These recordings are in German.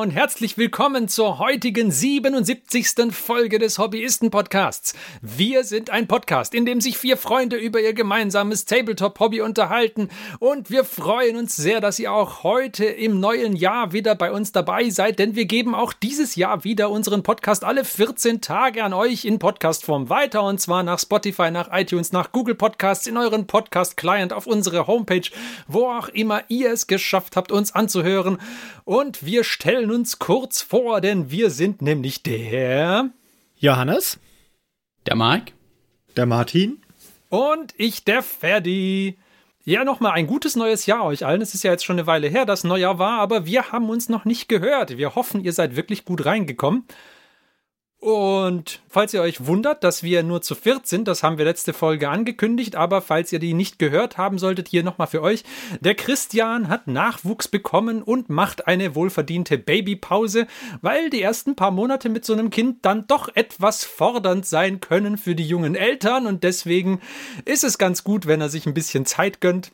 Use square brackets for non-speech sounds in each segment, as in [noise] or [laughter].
und herzlich willkommen zur heutigen 77. Folge des Hobbyisten-Podcasts. Wir sind ein Podcast, in dem sich vier Freunde über ihr gemeinsames Tabletop-Hobby unterhalten. Und wir freuen uns sehr, dass ihr auch heute im neuen Jahr wieder bei uns dabei seid, denn wir geben auch dieses Jahr wieder unseren Podcast alle 14 Tage an euch in Podcastform weiter. Und zwar nach Spotify, nach iTunes, nach Google Podcasts, in euren Podcast-Client, auf unsere Homepage, wo auch immer ihr es geschafft habt, uns anzuhören. Und wir stellen uns kurz vor, denn wir sind nämlich der Johannes, der Mark, der Martin und ich, der Ferdi. Ja, nochmal ein gutes neues Jahr euch allen. Es ist ja jetzt schon eine Weile her, dass Neujahr war, aber wir haben uns noch nicht gehört. Wir hoffen, ihr seid wirklich gut reingekommen. Und falls ihr euch wundert, dass wir nur zu viert sind, das haben wir letzte Folge angekündigt, aber falls ihr die nicht gehört haben solltet, hier nochmal für euch. Der Christian hat Nachwuchs bekommen und macht eine wohlverdiente Babypause, weil die ersten paar Monate mit so einem Kind dann doch etwas fordernd sein können für die jungen Eltern und deswegen ist es ganz gut, wenn er sich ein bisschen Zeit gönnt.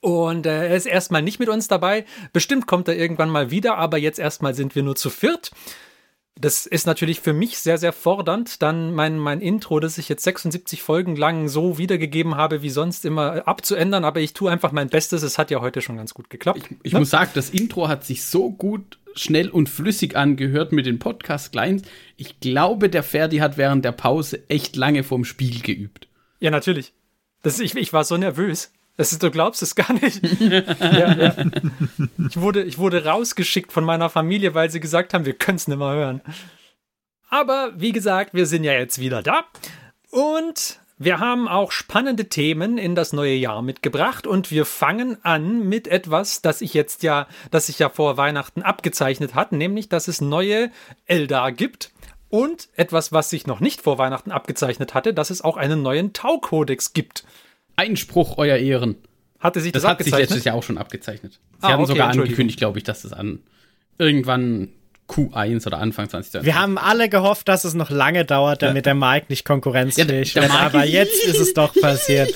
Und äh, er ist erstmal nicht mit uns dabei. Bestimmt kommt er irgendwann mal wieder, aber jetzt erstmal sind wir nur zu viert das ist natürlich für mich sehr, sehr fordernd, dann mein, mein Intro, das ich jetzt 76 Folgen lang so wiedergegeben habe, wie sonst immer abzuändern, aber ich tue einfach mein Bestes. Es hat ja heute schon ganz gut geklappt. Ich, ich ne? muss sagen, das Intro hat sich so gut, schnell und flüssig angehört mit den Podcast-Clients. Ich glaube, der Ferdi hat während der Pause echt lange vorm Spiel geübt. Ja, natürlich. Das, ich, ich war so nervös. Das ist, du glaubst es gar nicht. [laughs] ja, ja. Ich, wurde, ich wurde rausgeschickt von meiner Familie, weil sie gesagt haben, wir können es nicht mehr hören. Aber wie gesagt, wir sind ja jetzt wieder da. Und wir haben auch spannende Themen in das neue Jahr mitgebracht und wir fangen an mit etwas, das ich jetzt ja, das sich ja vor Weihnachten abgezeichnet hat, nämlich, dass es neue Eldar gibt. Und etwas, was sich noch nicht vor Weihnachten abgezeichnet hatte, dass es auch einen neuen Tau-Kodex gibt. Einspruch, euer Ehren. Hatte sich das, das hat sich letztes Jahr auch schon abgezeichnet. Sie ah, haben okay, sogar angekündigt, glaube ich, dass das an irgendwann Q1 oder Anfang 2020. Wir haben alle gehofft, dass es noch lange dauert, damit ja. der Mike nicht konkurrenzfähig ja, wird. Aber jetzt ist es doch [laughs] passiert.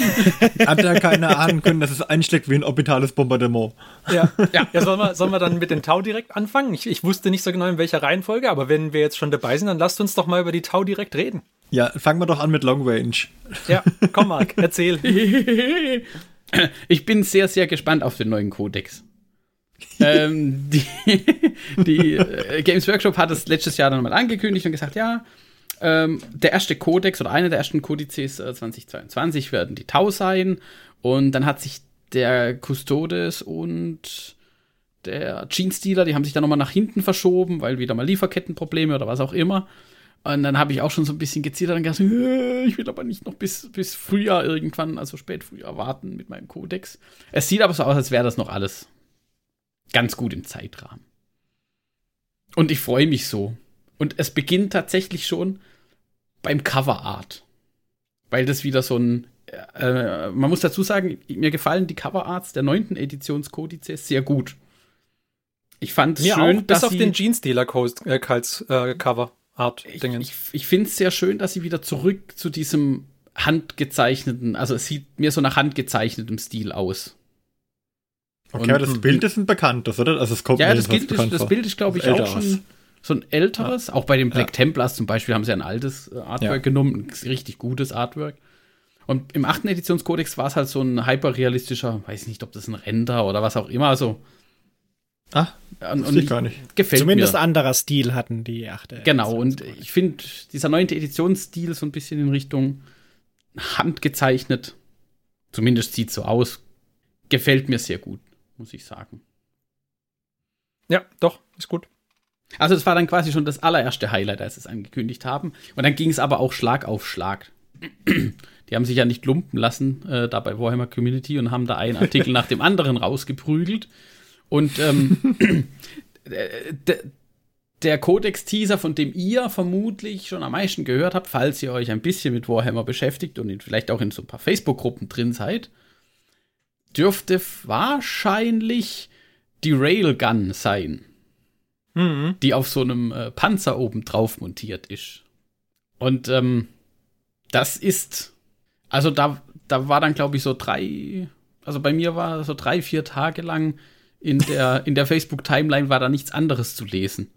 [laughs] Hat er keine Ahnung können, dass es einschlägt wie ein orbitales Bombardement. Ja, ja. [laughs] ja sollen, wir, sollen wir dann mit den Tau direkt anfangen? Ich, ich wusste nicht so genau, in welcher Reihenfolge, aber wenn wir jetzt schon dabei sind, dann lasst uns doch mal über die Tau direkt reden. Ja, fangen wir doch an mit Long Range. Ja, komm, Marc, [laughs] erzähl. ich bin sehr, sehr gespannt auf den neuen Kodex. ähm, die, die äh, Games Workshop hat es letztes Jahr dann mal angekündigt und gesagt, ja, ähm, der erste Kodex oder einer der ersten Kodizes äh, 2022 werden die Tau sein. Und dann hat sich der Custodes und der Jeans-Dealer, die haben sich dann nochmal nach hinten verschoben, weil wieder mal Lieferkettenprobleme oder was auch immer. Und dann habe ich auch schon so ein bisschen gezittert und gesagt, äh, ich will aber nicht noch bis, bis Frühjahr irgendwann, also spät Frühjahr warten mit meinem Kodex. Es sieht aber so aus, als wäre das noch alles ganz gut im Zeitrahmen. Und ich freue mich so. Und es beginnt tatsächlich schon beim Coverart. Weil das wieder so ein. Äh, man muss dazu sagen, mir gefallen die Coverarts der neunten Editionskodizes sehr gut. Ich fand es schön, auch, dass. Bis auf den Jeans Art Ich, ich, ich finde es sehr schön, dass sie wieder zurück zu diesem handgezeichneten, also es sieht mir so nach handgezeichnetem Stil aus. Okay, aber das Bild ist ein bekanntes, oder? Also es kommt ja, das, Bild ist, das Bild ist, glaube ich, auch schon so ein älteres. Ja. Auch bei den Black ja. Templars zum Beispiel haben sie ein altes äh, Artwork ja. genommen, ein richtig gutes Artwork. Und im achten Editionskodex war es halt so ein hyperrealistischer, weiß nicht, ob das ein Render oder was auch immer, also Ah, und, und ich gar nicht. Gefällt Zumindest mir. anderer Stil hatten die achte. Genau, und ich finde dieser neunte Editionsstil so ein bisschen in Richtung handgezeichnet, zumindest sieht so aus, gefällt mir sehr gut, muss ich sagen. Ja, doch, ist gut. Also es war dann quasi schon das allererste Highlight, als sie es angekündigt haben. Und dann ging es aber auch Schlag auf Schlag. Die haben sich ja nicht lumpen lassen äh, da bei Warhammer Community und haben da einen Artikel [laughs] nach dem anderen rausgeprügelt. Und ähm, [clears throat] der Codex-Teaser, von dem ihr vermutlich schon am meisten gehört habt, falls ihr euch ein bisschen mit Warhammer beschäftigt und vielleicht auch in so ein paar Facebook-Gruppen drin seid, dürfte wahrscheinlich die Railgun sein, mhm. die auf so einem äh, Panzer oben drauf montiert ist. Und ähm, das ist, also da, da war dann, glaube ich, so drei, also bei mir war so drei, vier Tage lang in der, in der Facebook-Timeline war da nichts anderes zu lesen.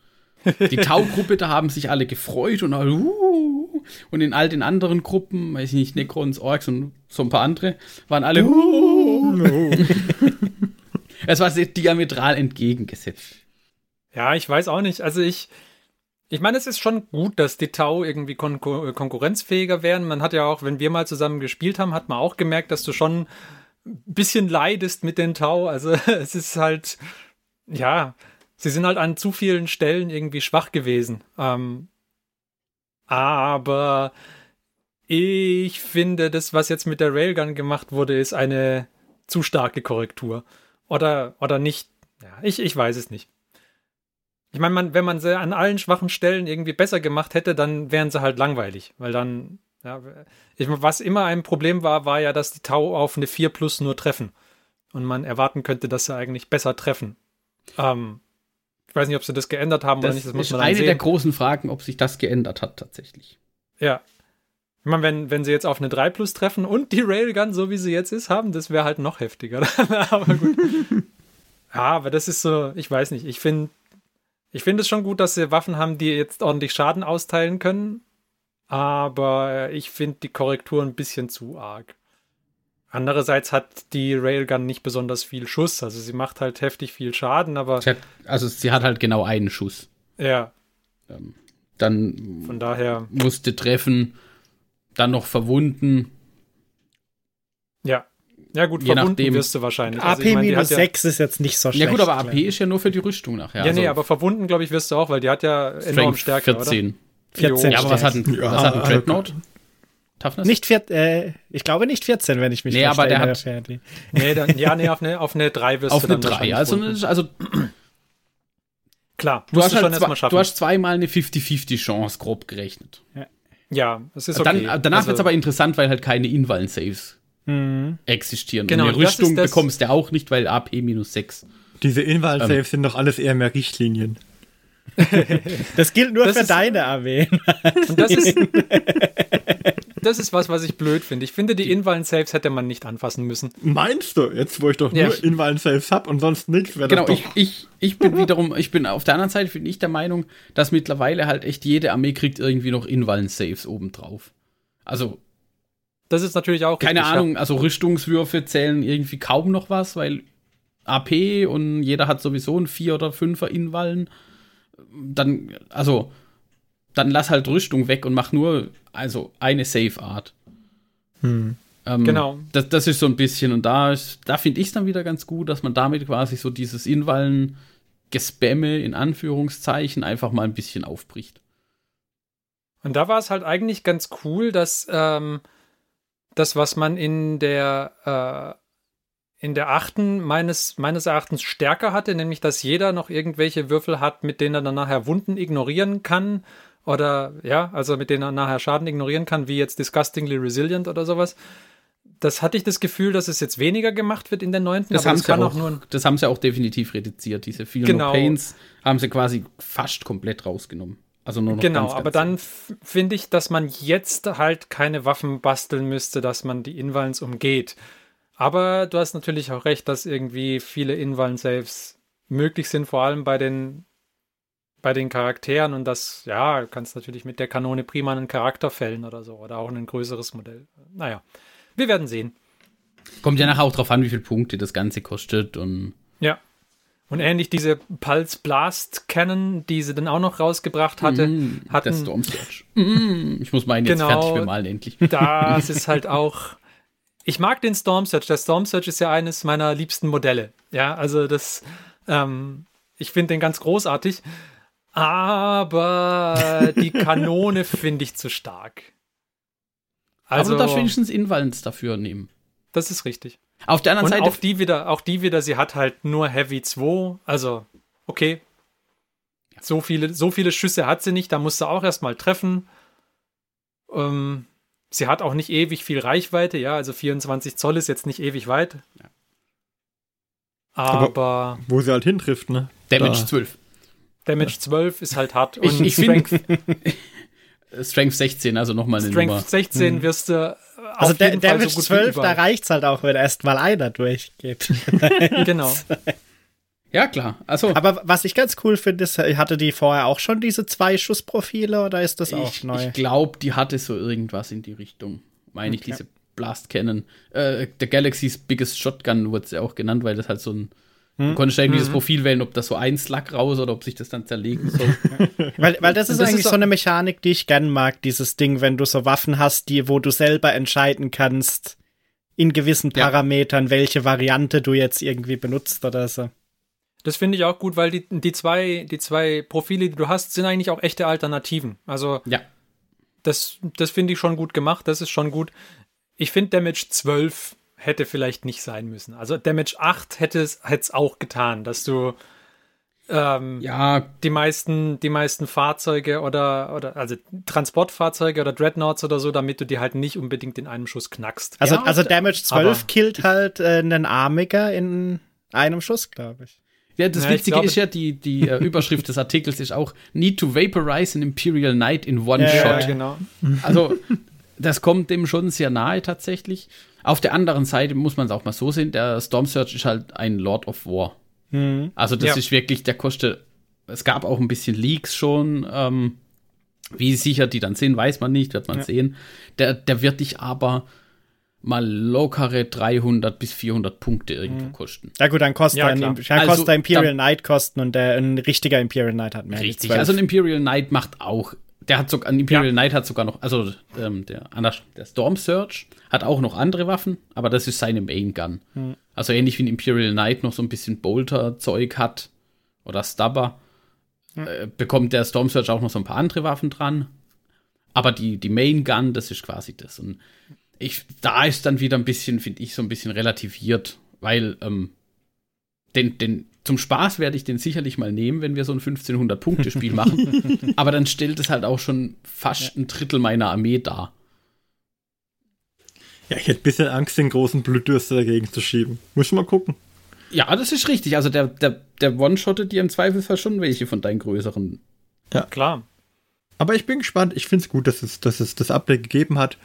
Die Tau-Gruppe, da haben sich alle gefreut und alle, uh, und in all den anderen Gruppen, weiß ich nicht, Necrons, Orks und so ein paar andere, waren alle, uh. [laughs] es war diametral entgegengesetzt. Ja, ich weiß auch nicht. Also ich, ich meine, es ist schon gut, dass die Tau irgendwie kon konkurrenzfähiger werden. Man hat ja auch, wenn wir mal zusammen gespielt haben, hat man auch gemerkt, dass du schon bisschen leidest mit den Tau. Also [laughs] es ist halt, ja, sie sind halt an zu vielen Stellen irgendwie schwach gewesen. Ähm, aber ich finde, das, was jetzt mit der Railgun gemacht wurde, ist eine zu starke Korrektur. Oder, oder nicht. Ja, ich, ich weiß es nicht. Ich meine, man, wenn man sie an allen schwachen Stellen irgendwie besser gemacht hätte, dann wären sie halt langweilig. Weil dann, ja, ich, was immer ein Problem war, war ja, dass die Tau auf eine 4 plus nur treffen. Und man erwarten könnte, dass sie eigentlich besser treffen. Ähm, ich weiß nicht, ob sie das geändert haben das oder nicht. Das muss man ist eine sehen. der großen Fragen, ob sich das geändert hat tatsächlich. Ja. Ich meine, wenn, wenn sie jetzt auf eine 3 plus treffen und die Railgun, so wie sie jetzt ist, haben, das wäre halt noch heftiger. [laughs] aber gut. ja, aber das ist so, ich weiß nicht. Ich finde, ich finde es schon gut, dass sie Waffen haben, die jetzt ordentlich Schaden austeilen können. Aber ich finde die Korrektur ein bisschen zu arg. Andererseits hat die Railgun nicht besonders viel Schuss. Also sie macht halt heftig viel Schaden, aber. Sie hat, also sie hat halt genau einen Schuss. Ja. Ähm, dann von daher musste treffen, dann noch verwunden. Ja. Ja, gut, Je verwunden nachdem, wirst du wahrscheinlich. AP also, minus 6 ja, ist jetzt nicht so schlecht. Ja, gut, aber AP ist ja nur für die Rüstung nachher. Ja, also, nee, aber verwunden, glaube ich, wirst du auch, weil die hat ja enorm Stärke. 14. Oder? 14 ja, aber was hat ein, ja, was hat ein Dreadnought? Toughness? Nicht vier, äh, ich glaube nicht 14, wenn ich mich Nee, aber der hat. Nee, dann, ja, nee, auf eine, auf eine 3 wirst auf du eine dann 3, also, also Klar, du hast, du, halt zwei, du hast zweimal eine 50-50 Chance, grob gerechnet. Ja, ja es ist okay. Dann, danach also, wird es aber interessant, weil halt keine Invallen-Saves mhm. existieren. Genau, und eine Rüstung bekommst du auch nicht, weil AP minus 6. Diese Invallen-Saves ähm, sind doch alles eher mehr Richtlinien. Das gilt nur das für ist, deine Armee. Und das ist, [laughs] das ist was, was ich blöd finde. Ich finde, die Invallen-Saves hätte man nicht anfassen müssen. Meinst du? Jetzt, wo ich doch ja. nur Invallen-Saves habe und sonst nichts, wäre genau, das doch... Genau, ich, ich, ich bin wiederum, ich bin auf der anderen Seite bin ich der Meinung, dass mittlerweile halt echt jede Armee kriegt irgendwie noch Invallen-Saves obendrauf. Also das ist natürlich auch keine richtig, Ahnung, also Rüstungswürfe zählen irgendwie kaum noch was, weil AP und jeder hat sowieso ein 4 oder 5er Invallen dann, also, dann lass halt Rüstung weg und mach nur, also eine Safe Art. Hm. Ähm, genau. Das, das ist so ein bisschen, und da, da finde ich es dann wieder ganz gut, dass man damit quasi so dieses Inwallen Gespamme in Anführungszeichen einfach mal ein bisschen aufbricht. Und da war es halt eigentlich ganz cool, dass ähm, das, was man in der äh, in der achten meines, meines Erachtens stärker hatte, nämlich dass jeder noch irgendwelche Würfel hat, mit denen er dann nachher Wunden ignorieren kann. Oder ja, also mit denen er nachher Schaden ignorieren kann, wie jetzt Disgustingly Resilient oder sowas. Das hatte ich das Gefühl, dass es jetzt weniger gemacht wird in der neunten. Das, haben, sie auch, auch das haben sie auch definitiv reduziert. Diese Feel genau. No Pains haben sie quasi fast komplett rausgenommen. Also nur noch genau, ganz, ganz aber dann finde ich, dass man jetzt halt keine Waffen basteln müsste, dass man die Invalids umgeht. Aber du hast natürlich auch recht, dass irgendwie viele Invallen-Saves möglich sind, vor allem bei den, bei den Charakteren. Und das, ja, du kannst natürlich mit der Kanone prima einen Charakter fällen oder so. Oder auch ein größeres Modell. Naja, wir werden sehen. Kommt ja nachher auch drauf an, wie viele Punkte das Ganze kostet. Und ja. Und ähnlich diese Pulse Blast Cannon, die sie dann auch noch rausgebracht hatte, mm, hatten. Der Storm Surge. Mm, ich muss meinen jetzt genau, fertig bemalen, endlich. Das ist halt auch [laughs] ich mag den Storm Search. Der Storm Search ist ja eines meiner liebsten Modelle. Ja, also das, ähm, ich finde den ganz großartig. Aber [laughs] die Kanone finde ich zu stark. Also, aber du darfst wenigstens Invalens dafür nehmen. Das ist richtig. Auf der anderen Und Seite. Auch die wieder, auch die wieder, sie hat halt nur Heavy 2. Also, okay. So viele, so viele Schüsse hat sie nicht, da musst du auch erstmal treffen. Ähm, Sie hat auch nicht ewig viel Reichweite, ja, also 24 Zoll ist jetzt nicht ewig weit. Ja. Aber, Aber, Wo sie halt hintrifft, ne? Damage da. 12. Damage 12 ist halt hart. Und ich, Strength, [laughs] Strength 16, also nochmal eine Strength Nummer. 16 hm. wirst du. Also der, Damage so 12, da reicht's halt auch, wenn erst mal einer durchgeht. [laughs] genau. [laughs] Ja, klar. Also, Aber was ich ganz cool finde, ist, hatte die vorher auch schon diese zwei Schussprofile oder ist das auch ich, neu? ich glaube, die hatte so irgendwas in die Richtung. Meine ich, Okay. diese Blast Cannon. Äh, der Galaxy's Biggest Shotgun wurde es ja auch genannt, weil das halt so ein. Du konntest irgendwie das Profil wählen, ob das so ein Slug raus oder ob sich das dann zerlegen soll. [laughs] Weil, weil das ist Das eigentlich ist so eine Mechanik, die ich gern mag, dieses Ding, wenn du so Waffen hast, die, wo du selber entscheiden kannst, in gewissen Ja. Parametern, welche Variante du jetzt irgendwie benutzt oder so. Das finde ich auch gut, weil die, die, zwei, die zwei Profile, die du hast, sind eigentlich auch echte Alternativen. Also ja. das, das finde ich schon gut gemacht, das ist schon gut. Ich finde Damage 12 hätte vielleicht nicht sein müssen. Also Damage 8 hätte es hätte es auch getan, dass du ähm, Ja, die meisten, die meisten Fahrzeuge oder, oder also Transportfahrzeuge oder Dreadnoughts oder so, damit du die halt nicht unbedingt in einem Schuss knackst. Also, Ja, also Damage 12 aber- killt halt äh, einen Armiger in einem Schuss, glaube ich. Ja, das Ja, Witzige glaube- ist ja, die, die äh, [laughs] Überschrift des Artikels ist auch Need to vaporize an Imperial Knight in one Ja, ja, shot. genau. Also, das kommt dem schon sehr nahe tatsächlich. Auf der anderen Seite muss man es auch mal so sehen, der Storm Surge ist halt ein Lord of War. Mhm. Also das Ja. ist wirklich, der kostet, es gab auch ein bisschen Leaks schon, ähm, wie sicher die dann sind, weiß man nicht, wird man Ja. sehen. Der, der wird dich aber mal lockere 300 bis 400 Punkte irgendwo kosten. Ja gut, dann kostet, Ja, ein, dann Also, kostet der Imperial dann- Knight kosten und der, ein richtiger Imperial Knight hat mehr. als Richtig, 12. also ein Imperial Knight macht auch, der hat sogar, ein Imperial Ja. Knight hat sogar noch, also ähm, der, der Storm Surge hat auch noch andere Waffen, aber das ist seine Main Gun. Also ähnlich wie ein Imperial Knight noch so ein bisschen Bolter-Zeug hat oder Stubber, äh, bekommt der Storm Surge auch noch so ein paar andere Waffen dran. Aber die, die Main Gun, das ist quasi das. Und ich, da ist dann wieder ein bisschen, finde ich, so ein bisschen relativiert, weil ähm, den, den, zum Spaß werde ich den sicherlich mal nehmen, wenn wir so ein 1500-Punkte-Spiel [laughs] machen. Aber dann stellt es halt auch schon fast ein Drittel meiner Armee dar. Ja, ich hätte ein bisschen Angst, den großen Blutdürster dagegen zu schieben. Muss mal gucken. Ja, das ist richtig. Also der, der, der One-Shottet dir im Zweifelsfall schon welche von deinen größeren. Klar. Aber ich bin gespannt. Ich finde es gut, dass es, dass es das Update gegeben hat.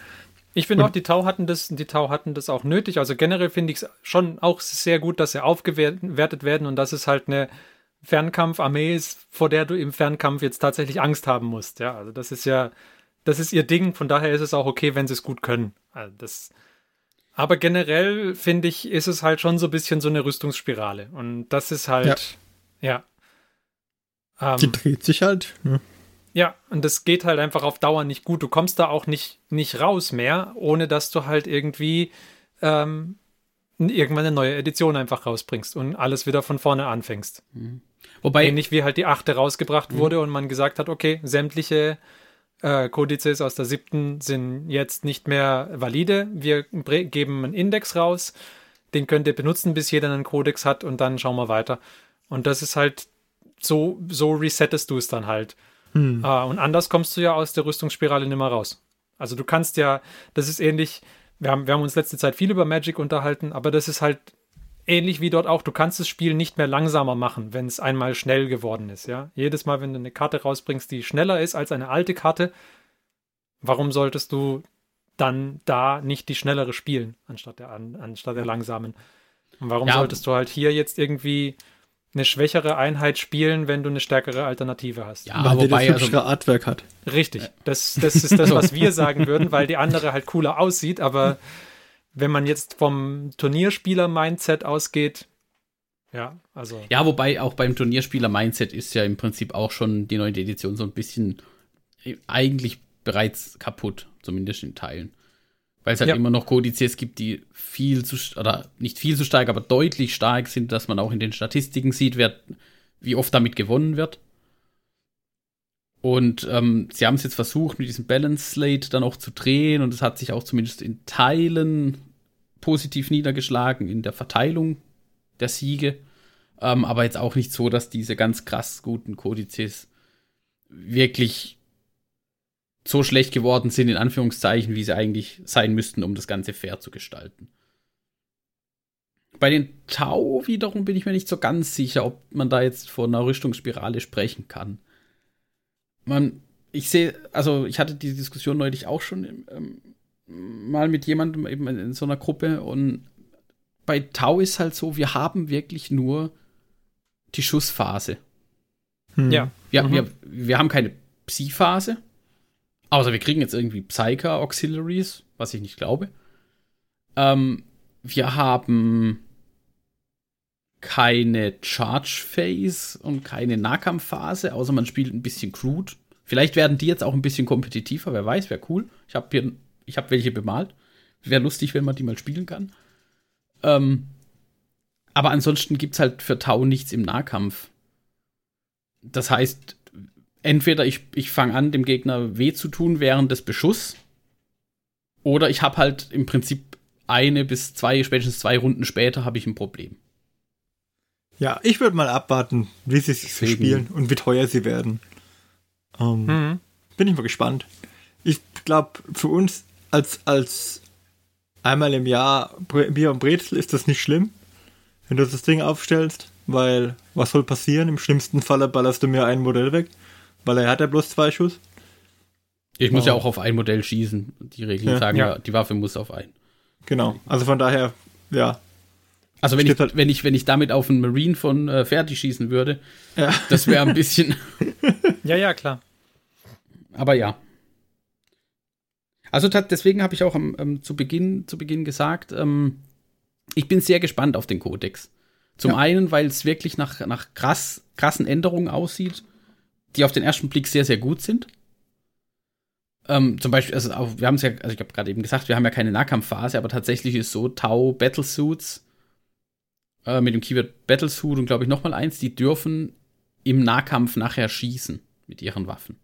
Ich finde auch, die Tau hatten das, die Tau hatten das auch nötig. Also generell finde ich es schon auch sehr gut, dass sie aufgewertet werden und dass es halt eine Fernkampfarmee ist, vor der du im Fernkampf jetzt tatsächlich Angst haben musst. Ja, also das ist ja, das ist ihr Ding. Von daher ist es auch okay, wenn sie es gut können. Also das, aber generell finde ich, ist es halt schon so ein bisschen so eine Rüstungsspirale und das ist halt, ja. Ähm, Die dreht sich halt. Ja. Ja, und das geht halt einfach auf Dauer nicht gut. Du kommst da auch nicht, nicht raus mehr, ohne dass du halt irgendwie ähm, irgendwann eine neue Edition einfach rausbringst und alles wieder von vorne anfängst. Wobei, Ähnlich wie halt die achte rausgebracht wurde und man gesagt hat, okay, sämtliche äh, Kodizes aus der siebten sind jetzt nicht mehr valide. Wir geben einen Index raus, den könnt ihr benutzen, bis jeder einen Kodex hat und dann schauen wir weiter. Und das ist halt so, so resettest du es dann halt. Hm. Ah, und anders kommst du ja aus der Rüstungsspirale nicht mehr raus. Also du kannst ja, das ist ähnlich, wir haben, wir haben uns letzte Zeit viel über Magic unterhalten, aber das ist halt ähnlich wie dort auch, du kannst das Spiel nicht mehr langsamer machen, wenn es einmal schnell geworden ist, ja. Jedes Mal, wenn du eine Karte rausbringst, die schneller ist als eine alte Karte, warum solltest du dann da nicht die schnellere spielen, anstatt der, an, anstatt der langsamen? Und warum Ja. solltest du halt hier jetzt irgendwie eine schwächere Einheit spielen, wenn du eine stärkere Alternative hast? ja, Weil der wobei, das also, hübschere Artwork hat. Richtig. Das, das ist das, [laughs] was wir sagen würden, weil die andere halt cooler aussieht. Aber wenn man jetzt vom Turnierspieler-Mindset ausgeht, ja, also. ja, wobei auch beim Turnierspieler-Mindset ist ja im Prinzip auch schon die neunte Edition so ein bisschen äh, eigentlich bereits kaputt, zumindest in Teilen. Weil es halt Ja. immer noch Kodizes gibt, die viel zu, oder nicht viel zu stark, aber deutlich stark sind, dass man auch in den Statistiken sieht, wer, wie oft damit gewonnen wird. Und ähm, sie haben es jetzt versucht, mit diesem Balance Slate dann auch zu drehen und es hat sich auch zumindest in Teilen positiv niedergeschlagen in der Verteilung der Siege. Ähm, aber jetzt auch nicht so, dass diese ganz krass guten Kodizes wirklich so schlecht geworden sind, in Anführungszeichen, wie sie eigentlich sein müssten, um das Ganze fair zu gestalten. Bei den Tau wiederum bin ich mir nicht so ganz sicher, ob man da jetzt von einer Rüstungsspirale sprechen kann. Man, ich sehe, also ich hatte die Diskussion neulich auch schon ähm, mal mit jemandem eben in so einer Gruppe und bei Tau ist halt so, wir haben wirklich nur die Schussphase. Hm. Ja. Ja, Mhm. wir, wir haben keine Psi-Phase. Außer wir kriegen jetzt irgendwie Psyker Auxiliaries, was ich nicht glaube. Ähm, wir haben keine Charge Phase und keine Nahkampfphase, außer man spielt ein bisschen crude. Vielleicht werden die jetzt auch ein bisschen kompetitiver, wer weiß, wäre cool. Ich habe hier, ich habe welche bemalt. Wäre lustig, wenn man die mal spielen kann. Ähm, aber ansonsten gibt's halt für Tau nichts im Nahkampf. Das heißt, entweder ich, ich fange an, dem Gegner weh zu tun während des Beschuss, oder ich habe halt im Prinzip eine bis zwei, spätestens zwei Runden später habe ich ein Problem. Ja, ich würde mal abwarten, wie sie sich Deswegen- spielen und wie teuer sie werden. Ähm, Mhm. Bin ich mal gespannt. Ich glaube, für uns als, als einmal im Jahr Bier und Brezel ist das nicht schlimm, wenn du das Ding aufstellst, weil was soll passieren? Im schlimmsten Falle ballerst du mir ein Modell weg, weil er hat ja bloß zwei Schuss. Ich muss Oh. ja auch auf ein Modell schießen. Die Regeln Ja. sagen Ja. ja, die Waffe muss auf ein. Genau. Also von daher, ja. Also wenn ich, halt- wenn ich, wenn ich damit auf einen Marine von äh, Fertig schießen würde, Ja. das wäre ein [laughs] bisschen. Ja, ja, klar. Aber ja. Also deswegen habe ich auch am, ähm, zu, Beginn, zu Beginn gesagt, ähm, ich bin sehr gespannt auf den Kodex. Zum Ja. einen, weil es wirklich nach, nach krass, krassen Änderungen aussieht, die auf den ersten Blick sehr, sehr gut sind. Ähm, zum Beispiel, also auch, wir haben es ja, also ich habe gerade eben gesagt, wir haben ja keine Nahkampfphase, aber tatsächlich ist so, Tau Battlesuits äh, mit dem Keyword Battlesuit und glaube ich nochmal eins, die dürfen im Nahkampf nachher schießen mit ihren Waffen.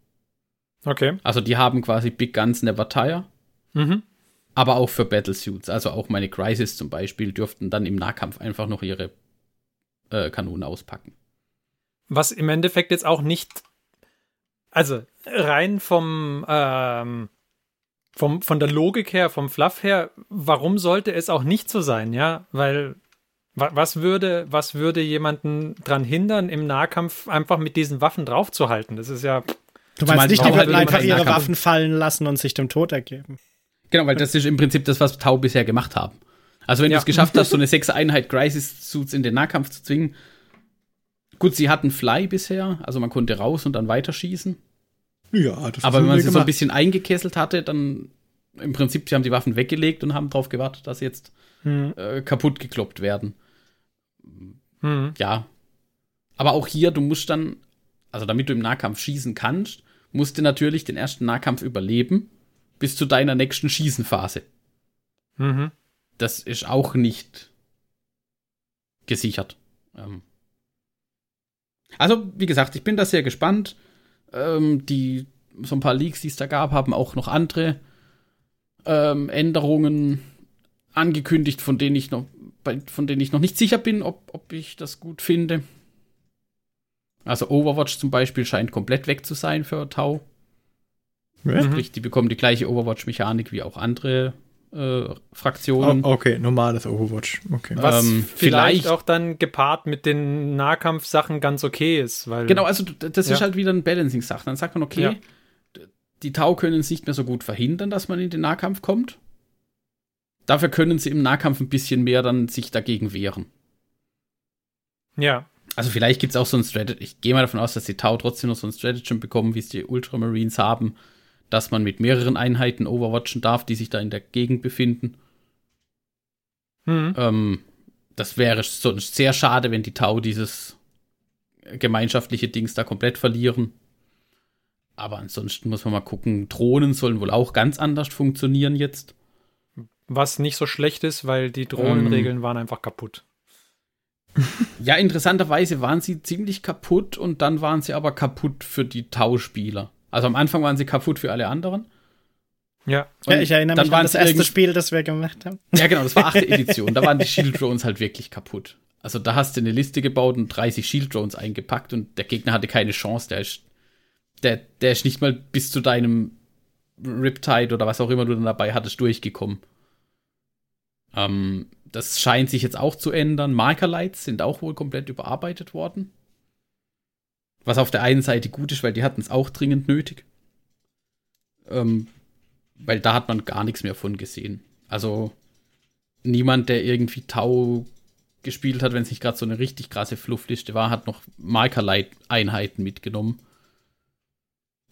Okay. Also die haben quasi Big Guns Never Tire, Mhm. aber auch für Battlesuits. Also auch meine Crisis zum Beispiel dürften dann im Nahkampf einfach noch ihre äh, Kanonen auspacken. Was im Endeffekt jetzt auch nicht, also rein vom, ähm, vom, von der Logik her, vom Fluff her, warum sollte es auch nicht so sein, ja? Weil wa- was würde, was würde jemanden dran hindern, im Nahkampf einfach mit diesen Waffen draufzuhalten? Das ist ja, Du meinst nicht, die halt würden eben einfach ihre Waffen fallen lassen und sich dem Tod ergeben. Genau, weil das ist im Prinzip das, was Tau bisher gemacht haben. Also wenn Ja. du es geschafft hast, so eine [laughs] sechs Einheit Crisis-Suits in den Nahkampf zu zwingen. Gut, sie hatten Fly bisher, also man konnte raus und dann weiterschießen. Ja, das Aber wenn man sie so ein gemacht. bisschen eingekesselt hatte, dann im Prinzip, sie haben die Waffen weggelegt und haben darauf gewartet, dass sie jetzt Hm. äh, kaputt gekloppt werden. hm, Ja. Aber auch hier, du musst dann, also damit du im Nahkampf schießen kannst, musst du natürlich den ersten Nahkampf überleben, bis zu deiner nächsten Schießenphase. mhm. Das ist auch nicht gesichert. Ähm. Also, wie gesagt, ich bin da sehr gespannt. Ähm, die, so ein paar Leaks, die es da gab, haben auch noch andere ähm, Änderungen angekündigt, von denen ich noch, bei, von denen ich noch nicht sicher bin, ob, ob ich das gut finde. Also Overwatch zum Beispiel scheint komplett weg zu sein für Tau. Mhm. Sprich, die bekommen die gleiche Overwatch-Mechanik wie auch andere äh, Oh, Fraktionen. okay, normales Overwatch. Okay. Was Ähm, vielleicht, vielleicht- auch dann gepaart mit den Nahkampfsachen ganz okay ist, weil. Genau, also das ist Ja. halt wieder ein Balancing-Sache. Dann sagt man, okay, Ja. die Tau können es nicht mehr so gut verhindern, dass man in den Nahkampf kommt. Dafür können sie im Nahkampf ein bisschen mehr dann sich dagegen wehren. Ja. Also vielleicht gibt es auch so ein Strategy. Ich gehe mal davon aus, dass die Tau trotzdem noch so ein Stratagem bekommen, wie es die Ultramarines haben, dass man mit mehreren Einheiten overwatchen darf, die sich da in der Gegend befinden. Mhm. Ähm, das wäre sonst sehr schade, wenn die Tau dieses gemeinschaftliche Dings da komplett verlieren. Aber ansonsten muss man mal gucken. Drohnen sollen wohl auch ganz anders funktionieren jetzt. Was nicht so schlecht ist, weil die Ähm. Drohnenregeln waren einfach kaputt. [laughs] Ja, interessanterweise waren sie ziemlich kaputt und dann waren sie aber kaputt für die Tau-Spieler. Also am Anfang waren sie kaputt für alle anderen. Ja. Und Ja, ich erinnere dann mich an das erste irgend- Spiel, das wir gemacht haben. Ja, genau, das war achte [laughs] Edition. Da waren die Shield Drones halt wirklich kaputt. Also da hast du eine Liste gebaut und 30 Shield Drones eingepackt und der Gegner hatte keine Chance. Der ist, der, der ist nicht mal bis zu deinem Riptide oder was auch immer du dann dabei hattest durchgekommen. Ähm, das scheint sich jetzt auch zu ändern. Marker Lights sind auch wohl komplett überarbeitet worden. Was auf der einen Seite gut ist, weil die hatten es auch dringend nötig. Ähm, weil da hat man gar nichts mehr von gesehen. Also niemand, der irgendwie Tau gespielt hat, wenn es nicht gerade so eine richtig krasse Fluffliste war, hat noch Markerleit-Einheiten mitgenommen.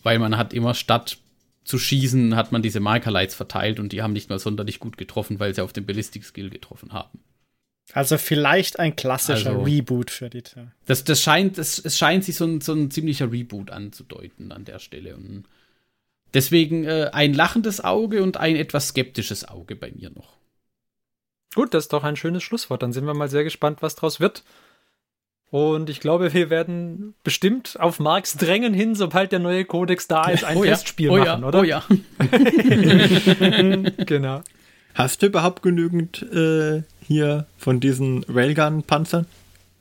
Weil man hat immer statt zu schießen, hat man diese Markerlights verteilt und die haben nicht mal sonderlich gut getroffen, weil sie auf den Ballistic-Skill getroffen haben. Also vielleicht ein klassischer Also- Reboot für die Tür. Das, das scheint, das, es scheint sich so ein, so ein ziemlicher Reboot anzudeuten an der Stelle. Und deswegen äh, ein lachendes Auge und ein etwas skeptisches Auge bei mir noch. Gut, das ist doch ein schönes Schlusswort. Dann sind wir mal sehr gespannt, was draus wird. Und ich glaube, wir werden bestimmt auf Marks Drängen hin, sobald der neue Kodex da ist, ein Oh ja, Testspiel oh machen, ja, oder? Oh ja. [laughs] genau. Hast du überhaupt genügend äh, hier von diesen Railgun-Panzern?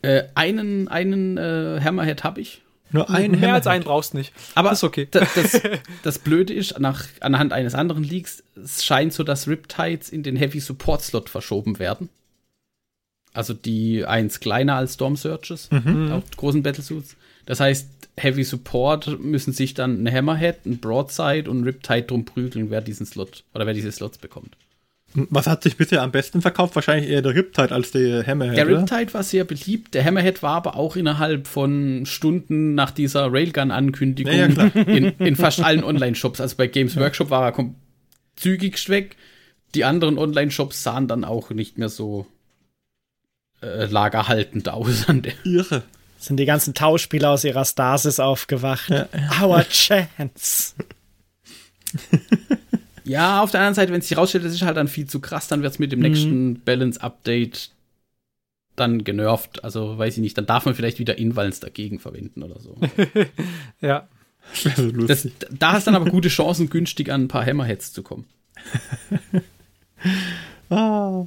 Äh, einen einen äh, Hammerhead habe ich. Nur ein Mehr als Hammerhead? einen brauchst nicht. Aber ist okay. da- Das, [laughs] das Blöde ist, nach, anhand eines anderen Leaks, es scheint so, dass Riptides in den Heavy Support Slot verschoben werden. Also die eins kleiner als Storm Searches, auch die großen Battlesuits. Das heißt, Heavy Support müssen sich dann ein Hammerhead, ein Broadside und ein Riptide drum prügeln, wer diesen Slot oder wer diese Slots bekommt. Was hat sich bisher am besten verkauft? Wahrscheinlich eher der Riptide als der Hammerhead, Der? Riptide war sehr beliebt, der Hammerhead war aber auch innerhalb von Stunden nach dieser Railgun-Ankündigung Ja, ja, in, in fast allen Online-Shops. Also bei Games Workshop war er kom- zügig weg. Die anderen Online-Shops sahen dann auch nicht mehr so äh, lagerhaltend aus an der. Irre. Sind die ganzen Tauspieler aus ihrer Stasis aufgewacht. Our chance. [laughs] Ja, auf der anderen Seite, wenn es sich rausstellt, das ist halt dann viel zu krass, dann wird es mit dem nächsten Balance-Update dann genervt. Also weiß ich nicht, dann darf man vielleicht wieder Invals dagegen verwenden oder so. [laughs] Ja. Das so Das, da hast du dann aber gute Chancen, günstig an ein paar Hammerheads zu kommen. [laughs] ah,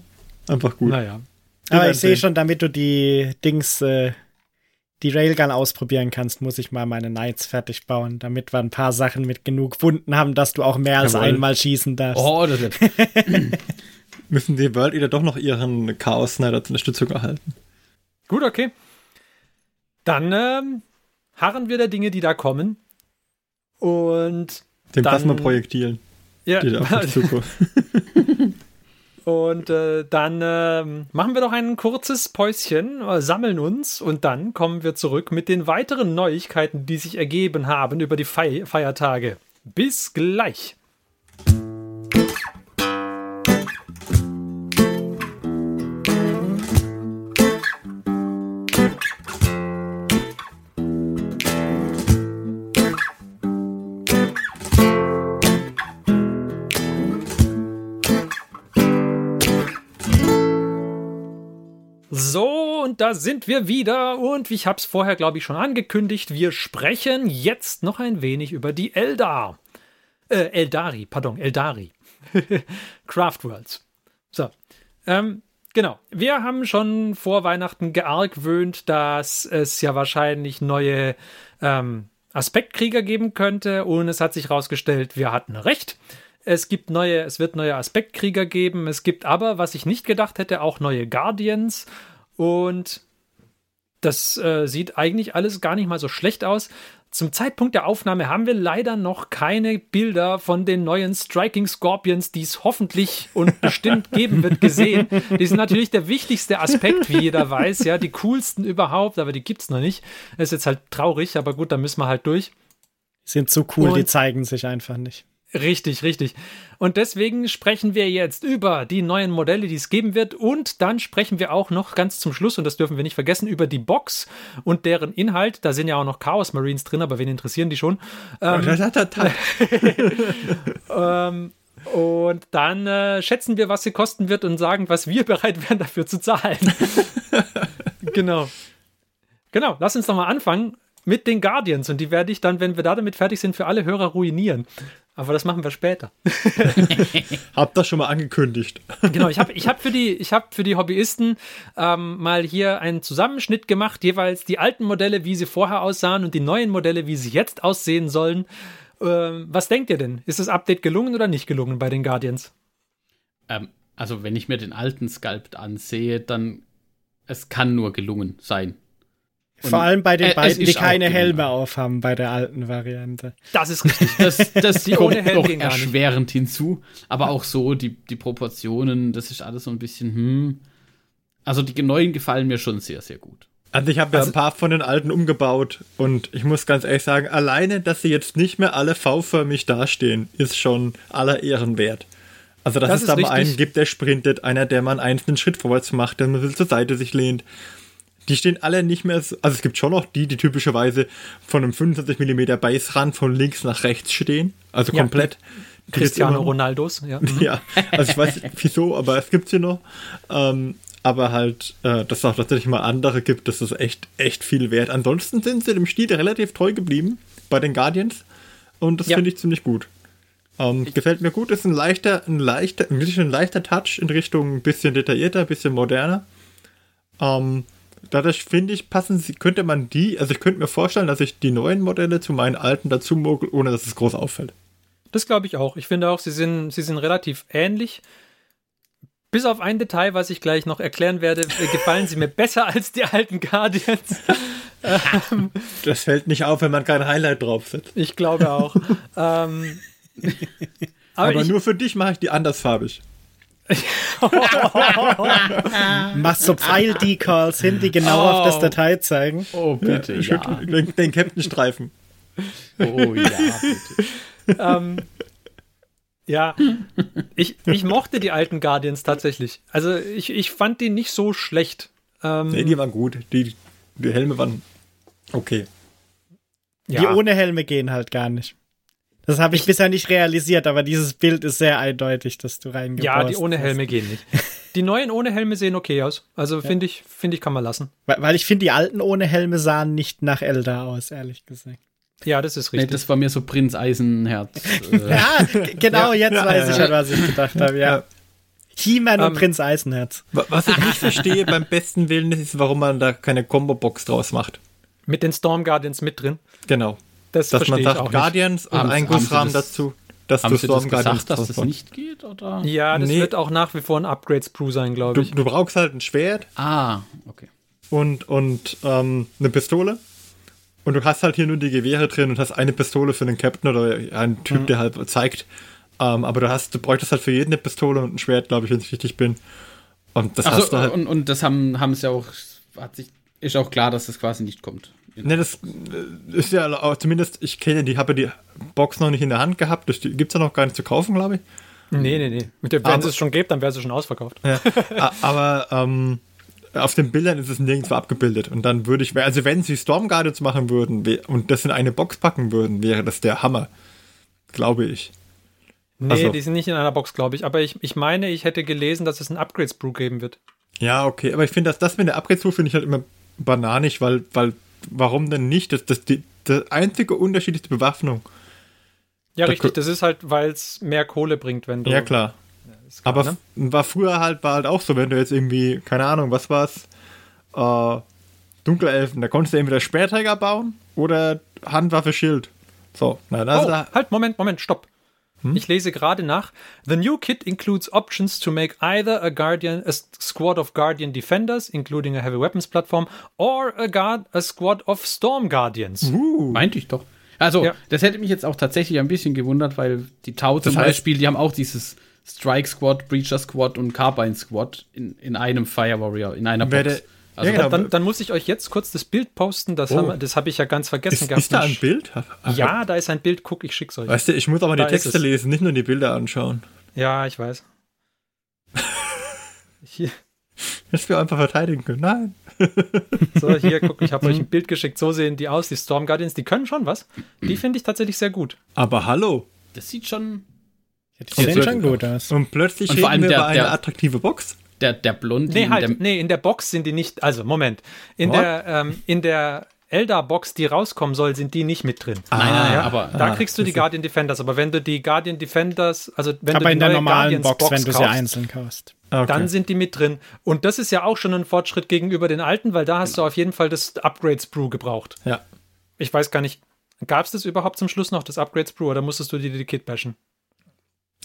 einfach gut. Naja. Aber ich sehe schon, damit du die Dings, äh, die Railgun ausprobieren kannst, muss ich mal meine Knights fertig bauen, damit wir ein paar Sachen mit genug Wunden haben, dass du auch mehr als Jawohl. einmal schießen darfst. Oh, das wird. [laughs] Müssen die World Eater doch noch ihren Chaos Snyder zur Unterstützung erhalten. Gut, okay. Dann ähm, harren wir der Dinge, die da kommen. Und Den Dann- Plasma-Projektilen, ja, die da auf uns [laughs] zukommen. [laughs] Und äh, dann ähm, machen wir doch ein kurzes Päuschen, äh, sammeln uns und dann kommen wir zurück mit den weiteren Neuigkeiten, die sich ergeben haben über die Fei Feiertage. Bis gleich. Da sind wir wieder. Und ich habe es vorher, glaube ich, schon angekündigt. Wir sprechen jetzt noch ein wenig über die Eldar. Äh, Eldari, pardon, Eldari. [laughs] Craftworlds. So. Ähm, genau. Wir haben schon vor Weihnachten geargwöhnt, dass es ja wahrscheinlich neue ähm, Aspektkrieger geben könnte. Und es hat sich herausgestellt, wir hatten recht. Es gibt neue, es wird neue Aspektkrieger geben. Es gibt aber, was ich nicht gedacht hätte, auch neue Guardians. Und das äh, sieht eigentlich alles gar nicht mal so schlecht aus. Zum Zeitpunkt der Aufnahme haben wir leider noch keine Bilder von den neuen Striking Scorpions, die es hoffentlich und [laughs] bestimmt geben wird, gesehen. Die sind natürlich der wichtigste Aspekt, wie jeder weiß, ja, die coolsten überhaupt, aber die gibt's noch nicht. Ist jetzt halt traurig, aber gut, da müssen wir halt durch. Sind zu cool, die Und- zeigen sich einfach nicht. Richtig, richtig. Und deswegen sprechen wir jetzt über die neuen Modelle, die es geben wird. Und dann sprechen wir auch noch ganz zum Schluss, und das dürfen wir nicht vergessen, über die Box und deren Inhalt. Da sind ja auch noch Chaos Marines drin, aber wen interessieren die schon? Ähm, [laughs] ähm, und dann äh, schätzen wir, was sie kosten wird und sagen, was wir bereit wären dafür zu zahlen. [laughs] genau. Genau, lass uns doch mal anfangen mit den Guardians. Und die werde ich dann, wenn wir da damit fertig sind, für alle Hörer ruinieren. Aber das machen wir später. [laughs] Habt das schon mal angekündigt. Genau, ich habe ich hab für, die- ich hab für die Hobbyisten ähm, mal hier einen Zusammenschnitt gemacht, jeweils die alten Modelle, wie sie vorher aussahen und die neuen Modelle, wie sie jetzt aussehen sollen. Ähm, was denkt ihr denn? Ist das Update gelungen oder nicht gelungen bei den Guardians? Ähm, also, wenn ich mir den alten Sculpt ansehe, dann es kann nur gelungen sein. Und Vor allem bei den äh, beiden, die keine. Helme aufhaben bei der alten Variante. Das ist richtig. Das, das [laughs] Die kommt ohne Helm noch gehen gar nicht. erschwerend hinzu. Aber auch so, die, die Proportionen, das ist alles so ein bisschen, hm. Also die neuen gefallen mir schon sehr, sehr gut. Also ich habe ja ein paar von den alten umgebaut und ich muss ganz ehrlich sagen, alleine, dass sie jetzt nicht mehr alle V-förmig dastehen, ist schon aller Ehren wert. Also dass Das es ist da mal einen gibt, der sprintet, einer, der mal einen einzelnen Schritt vorwärts macht, der ein bisschen zur Seite sich lehnt. Die stehen alle nicht mehr so, also es gibt schon noch die, die typischerweise von einem 25 mm Beißrand von links nach rechts stehen, also Ja, komplett. Cristiano. Ronaldos, ja. [laughs] Ja, also ich weiß nicht wieso, aber es gibt sie noch. Ähm, aber halt, äh, dass es auch tatsächlich mal andere gibt, das ist echt, echt viel wert. Ansonsten sind sie dem Stil relativ treu geblieben bei den Guardians. Und das Ja. finde ich ziemlich gut. Ähm, gefällt mir gut, ist ein leichter, ein leichter, ein bisschen ein leichter Touch in Richtung ein bisschen detaillierter, ein bisschen moderner. Ähm, dadurch finde ich, passen sie, könnte man die, also ich könnte mir vorstellen, dass ich die neuen Modelle zu meinen alten dazu mogel, ohne dass es groß auffällt. Das glaube ich auch. Ich finde auch, sie sind, sie sind relativ ähnlich. Bis auf ein Detail, was ich gleich noch erklären werde, äh, gefallen sie mir [laughs] besser als die alten Guardians. Das fällt nicht auf, wenn man kein Highlight draufsetzt. Ich glaube auch. ähm, [laughs] aber Aber ich, nur für dich mache ich die andersfarbig. [laughs] Machst so Pfeil-Decals hin, die genau auf das Oh. Detail zeigen. Oh, bitte, ja. Den, den Captain-Streifen. Oh, ja, bitte. ähm, ja, ich, ich mochte die alten Guardians tatsächlich. Also ich, ich fand die nicht so schlecht. Ähm, Nee, die waren gut. Die, die Helme waren okay. Die ja. ohne Helme gehen halt gar nicht. Das habe ich, bisher nicht realisiert, aber dieses Bild ist sehr eindeutig, dass du reingebaut Ja, die hast. ohne Helme gehen nicht. Die neuen ohne Helme sehen okay aus. Also finde ich, finde ich, kann man lassen. Weil weil ich finde, die alten ohne Helme sahen nicht nach Elder aus, ehrlich gesagt. Ja, das ist Nee, richtig. das war mir so Prinz Eisenherz. [laughs] Äh, Ja, genau, jetzt ja, weiß ja, ich ja. halt, was ich gedacht habe, ja. Ja. He-Man und Ähm, Prinz Eisenherz. Wa- Was ich nicht verstehe beim besten Willen ist, warum man da keine Combo-Box draus macht. Mit den Storm Guardians mit drin. Genau. Das Dass man sagt auch nicht. Guardians und Haben- ein haben das- dazu. Dass haben du Sie das Storm Guardians gesagt, dass das nicht geht? Oder? Ja, das Nee. wird auch nach wie vor ein Upgrade-Sprue sein, glaube ich. du brauchst halt ein Schwert Ah, okay. und, und ähm, eine Pistole. Und du hast halt hier nur die Gewehre drin und hast eine Pistole für den Captain oder einen Typ, der halt zeigt. Ähm, aber du hast, du bräuchtest halt für jeden eine Pistole und ein Schwert, glaube ich, wenn ich richtig bin. Und das hast Achso, du halt. und, und das haben, haben sie auch, hat sich, ist auch klar, dass das quasi nicht kommt. Ne, das äh, ist ja zumindest, ich kenne die, habe die Box noch nicht in der Hand gehabt. Das gibt es ja noch gar nicht zu kaufen, glaube ich. Nee, nee, nee. Wenn es es schon gibt, dann wäre sie schon ausverkauft. Ja, aber ähm, auf den Bildern ist es nirgendwo abgebildet. Und dann würde ich, also wenn sie Storm Guardians machen würden und das in eine Box packen würden, wäre das der Hammer. Glaube ich. Nee, Also- die sind nicht in einer Box, glaube ich. Aber ich, ich meine, ich hätte gelesen, dass es ein Upgrade-Sprue geben wird. Ja, okay. Aber ich finde, dass das mit der Upgrade finde ich halt immer bananig, weil, weil, warum denn nicht? Das, das, die, der einzige Unterschied ist die Bewaffnung. Ja, Da richtig. Das ist halt, weil es mehr Kohle bringt, wenn du. Ja, klar. Ist klar, Aber ne? war früher halt, war halt auch so, wenn du jetzt irgendwie, keine Ahnung, was war's? Äh, Dunkelelfen, da konntest du entweder Speerträger bauen oder Handwaffe Schild. So, na, das Oh, da, halt, Moment, Moment, stopp. Hm? Ich lese gerade nach. The new kit includes options to make either a Guardian, a squad of Guardian Defenders, including a heavy weapons platform, or a, guard, a squad of Storm Guardians. uh, Meinte ich doch. Also, Ja. das hätte mich jetzt auch tatsächlich ein bisschen gewundert, weil die Tau zum Das heißt- Beispiel, die haben auch dieses Strike Squad, Breacher Squad und Carbine Squad in, in einem Fire Warrior, in einer Box. Also, ja, genau. Dann, dann muss ich euch jetzt kurz das Bild posten. Das Oh. habe das hab ich ja ganz vergessen ist, gehabt. ist da ein Bild? Ja, da ist ein Bild. Guck, ich schick's euch. Weißt du, ich muss aber die Da ist Texte es. lesen, nicht nur die Bilder anschauen. Ja, ich weiß. [laughs] Hier, Hättest wir einfach verteidigen können. Nein. so, hier, guck, ich habe [laughs] euch ein Bild geschickt. So sehen die aus, die Storm Guardians. Die können schon was. Die finde ich tatsächlich sehr gut. Aber hallo. das sieht schon. Die sehen Und schon gut aus. Und plötzlich Und vor allem wir der- über eine der- attraktive Box. Der, der Blondin, Nee, halt, der, nee, in der Box sind die nicht. Also, Moment. In What? der, ähm, in der Eldar-Box, die rauskommen soll, sind die nicht mit drin. nein, nein, nein, Ja, aber da ah, kriegst du die Guardian Defenders, aber wenn du die Guardian Defenders, also wenn du Aber die in der normalen Guardians Box, wenn du sie kaufst, einzeln kaufst. Okay. dann sind die mit drin. Und das ist ja auch schon ein Fortschritt gegenüber den alten, weil da hast du auf jeden Fall das Upgrade-Sprue gebraucht. ja. Ich weiß gar nicht, gab es das überhaupt zum Schluss noch, das Upgrade-Sprue, oder musstest du dir die Kit bashen?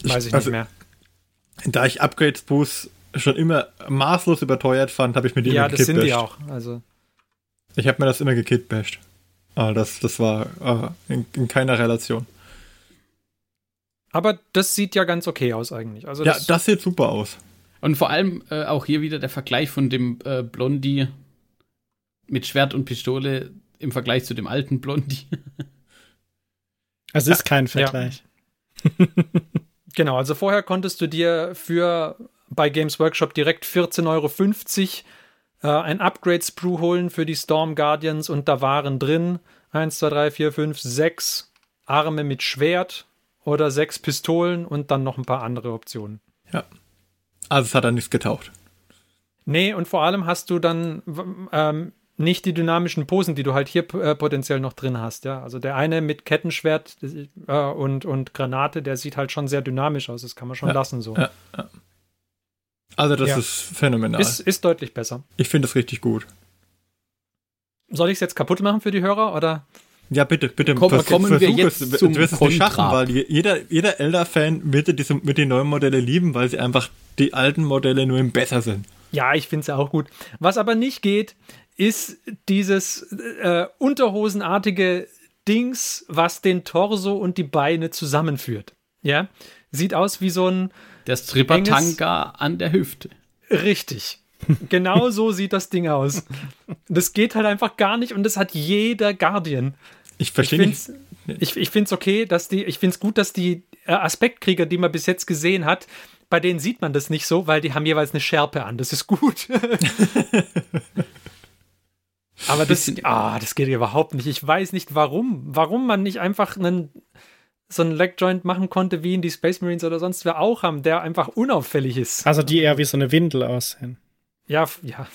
Weiß ich also, nicht mehr. Da ich Upgrades Boost schon immer maßlos überteuert fand, habe ich mir die Ja, immer das sind die auch. Also, Ich habe mir das immer gekitbasht. Aber das, das war äh, in, in keiner Relation. aber das sieht ja ganz okay aus eigentlich. Also Ja, das, das sieht super aus. Und vor allem äh, auch hier wieder der Vergleich von dem äh, Blondie mit Schwert und Pistole im Vergleich zu dem alten Blondie. [laughs] Es ist kein Vergleich. Ja. genau, also vorher konntest du dir für bei Games Workshop direkt 14,50 Euro äh, ein Upgrade-Sprue holen für die Storm Guardians und da waren drin 1, 2, 3, 4, 5, 6 Arme mit Schwert oder sechs Pistolen und dann noch ein paar andere Optionen. Ja. Also es hat dann nichts getaucht. Nee, und vor allem hast du dann ähm, nicht die dynamischen Posen, die du halt hier äh, potenziell noch drin hast, ja. Also der eine mit Kettenschwert äh, und, und Granate, der sieht halt schon sehr dynamisch aus. Das kann man schon ja, lassen so. Ja, ja. Also das ist phänomenal. Ist, ist deutlich besser. Ich finde das richtig gut. Soll ich es jetzt kaputt machen für die Hörer oder? Ja, bitte, bitte. Komm, vers kommen wir jetzt es, zum du wirst es nicht schaffen, weil jeder, jeder Elder-Fan wird, diese, wird die neuen Modelle lieben, weil sie einfach die alten Modelle nur im besser sind. Ja, ich finde es auch gut. Was aber nicht geht, ist dieses äh, unterhosenartige Dings, was den Torso und die Beine zusammenführt. Ja, sieht aus wie so ein der Stripper-Tanga an der Hüfte. Richtig. Genau so sieht das Ding aus. Das geht halt einfach gar nicht und das hat jeder Guardian. Ich verstehe nicht. Ich, ich finde es okay, dass die, ich finde es gut, dass die äh, Aspektkrieger, die man bis jetzt gesehen hat, bei denen sieht man das nicht so, weil die haben jeweils eine Schärpe an. Das ist gut. [laughs] Aber das, ah, das geht überhaupt nicht. Ich weiß nicht, warum. Warum man nicht einfach einen, so einen Legjoint machen konnte, wie in die Space Marines oder sonst wer auch haben, der einfach unauffällig ist. Also die eher wie so eine Windel aussehen. Ja, ja.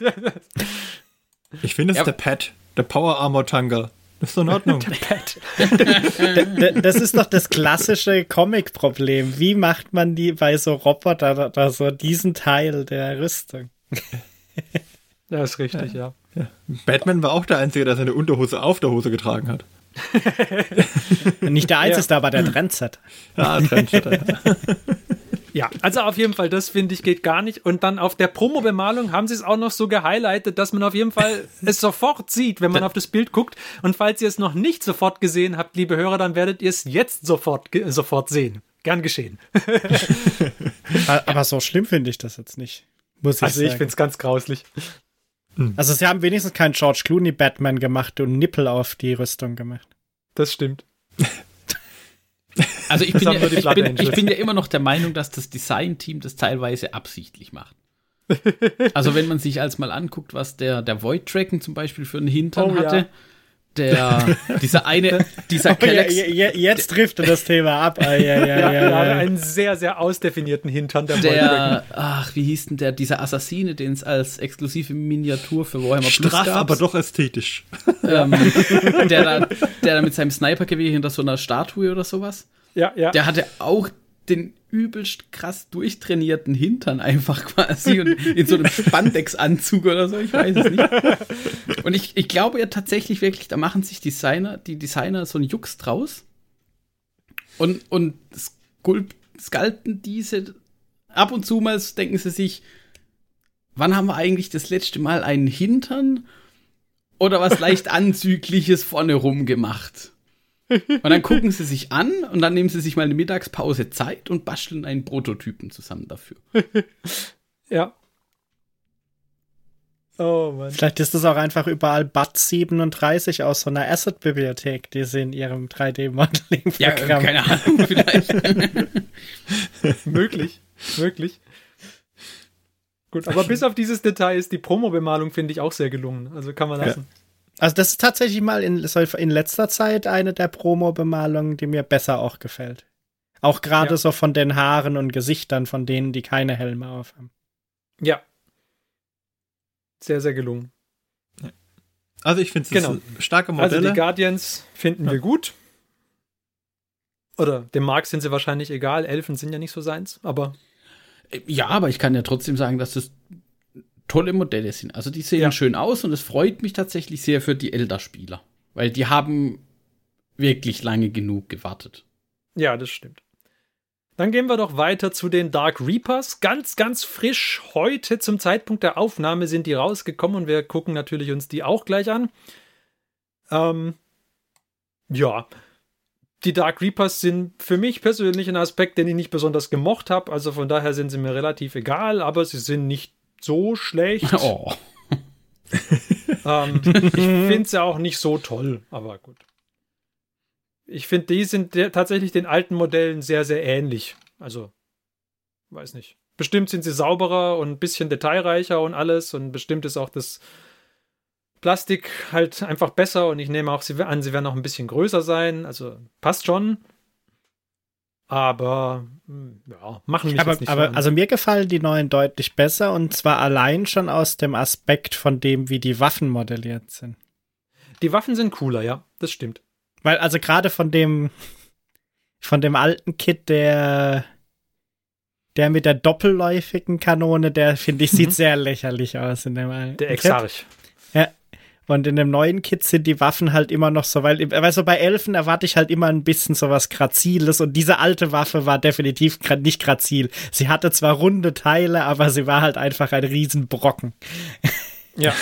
[laughs] ich finde es ja. der Pet, der Power Armor Tanga. Das ist doch in Ordnung. [laughs] der Pet. das ist doch das klassische Comic-Problem. Wie macht man die bei so Robotern da, da so diesen Teil der Rüstung? Das ist richtig, ja. ja. Batman war auch der Einzige, der seine Unterhose auf der Hose getragen hat. [laughs] Nicht der Einzige, ja. aber der Trendset. Ja, Trendsetter. Ja. [laughs] Ja, also auf jeden Fall, das finde ich geht gar nicht. Und dann auf der Promo-Bemalung haben sie es auch noch so gehighlightet, dass man auf jeden Fall [laughs] es sofort sieht, wenn man auf das Bild guckt. Und falls ihr es noch nicht sofort gesehen habt, liebe Hörer, dann werdet ihr es jetzt sofort, sofort sehen. Gern geschehen. Aber so schlimm finde ich das jetzt nicht. Muss ich also sagen. ich finde es ganz grauslich. Also sie haben wenigstens keinen George Clooney Batman gemacht und Nippel auf die Rüstung gemacht. Das stimmt. Also ich bin, ja, ich, bin, ich bin, ja, immer noch der Meinung, dass das Design-Team das teilweise absichtlich macht. Also wenn man sich als mal anguckt, was der, der Void Dragon zum Beispiel für einen Hintern oh, hatte, ja. Der, dieser eine, dieser [laughs] oh, ja, Jetzt trifft er das Thema ab. Ah, ja, ja, ja, ja, einen sehr, sehr ausdefinierten Hintern, der, der Ach, wie hieß denn der, dieser Assassine, den es als exklusive Miniatur für Warhammer Straff, Plus aber doch ästhetisch. Ähm, [laughs] der, da, der da mit seinem Snipergewehr hinter so einer Statue oder sowas ja, ja. Der hatte auch den übelst krass durchtrainierten Hintern einfach quasi und in so einem Spandex-Anzug oder so, ich weiß es nicht. Und ich, ich glaube ja tatsächlich wirklich, da machen sich Designer, die Designer so einen Jux draus und, und sculpten diese ab und zu mal denken sie sich, wann haben wir eigentlich das letzte Mal einen Hintern oder was leicht Anzügliches vorne rum gemacht? [laughs] Und dann gucken sie sich an und dann nehmen sie sich mal eine Mittagspause Zeit und basteln einen Prototypen zusammen dafür. [laughs] ja. Oh Mann. Vielleicht ist das auch einfach überall BAT 37 aus so einer Asset-Bibliothek, die sie in ihrem 3D-Modeling Ja, keine Ahnung, [laughs] vielleicht. möglich, möglich. Gut, aber bis auf dieses Detail ist die Promo-Bemalung, finde ich, auch sehr gelungen. Also kann man lassen. Ja. Also das ist tatsächlich mal in, in letzter Zeit eine der Promo-Bemalungen, die mir besser auch gefällt. Auch gerade ja. so von den Haaren und Gesichtern von denen, die keine Helme aufhaben. Ja. Sehr, sehr gelungen. Also ich finde es genau. starke Modelle. Also die Guardians finden ja. wir gut. Oder dem Mark sind sie wahrscheinlich egal. Elfen sind ja nicht so seins, aber. Ja, aber ich kann ja trotzdem sagen, dass das tolle Modelle sind. Also die sehen ja. schön aus und es freut mich tatsächlich sehr für die Elder-Spieler, weil die haben wirklich lange genug gewartet. Ja, das stimmt. Dann gehen wir doch weiter zu den Dark Reapers. Ganz, ganz frisch heute zum Zeitpunkt der Aufnahme sind die rausgekommen und wir gucken natürlich uns die auch gleich an. Ähm, ja, die Dark Reapers sind für mich persönlich ein Aspekt, den ich nicht besonders gemocht habe. Also von daher sind sie mir relativ egal, aber sie sind nicht so schlecht. [laughs] Oh. Ähm, [laughs] ich finde sie auch nicht so toll, aber gut. Ich finde, die sind tatsächlich den alten Modellen sehr, sehr ähnlich. Also, weiß nicht. Bestimmt sind sie sauberer und ein bisschen detailreicher und alles und bestimmt ist auch das Plastik halt einfach besser und ich nehme auch sie an, sie werden auch ein bisschen größer sein. Also passt schon. Aber hm, ja, machen mich aber, jetzt nicht aber also mir gefallen die neuen deutlich besser und zwar allein schon aus dem Aspekt von dem, wie die Waffen modelliert sind. Die Waffen sind cooler, ja, das stimmt. Weil also gerade von dem von dem alten Kit, der der mit der doppelläufigen Kanone, der finde ich sieht Mhm. sehr lächerlich aus in dem alten Der. Exarch. Und in dem neuen Kit sind die Waffen halt immer noch so, weil, weil so bei Elfen erwarte ich halt immer ein bisschen sowas Graziles und diese alte Waffe war definitiv nicht grazil. Sie hatte zwar runde Teile, aber sie war halt einfach ein Riesenbrocken. Ja.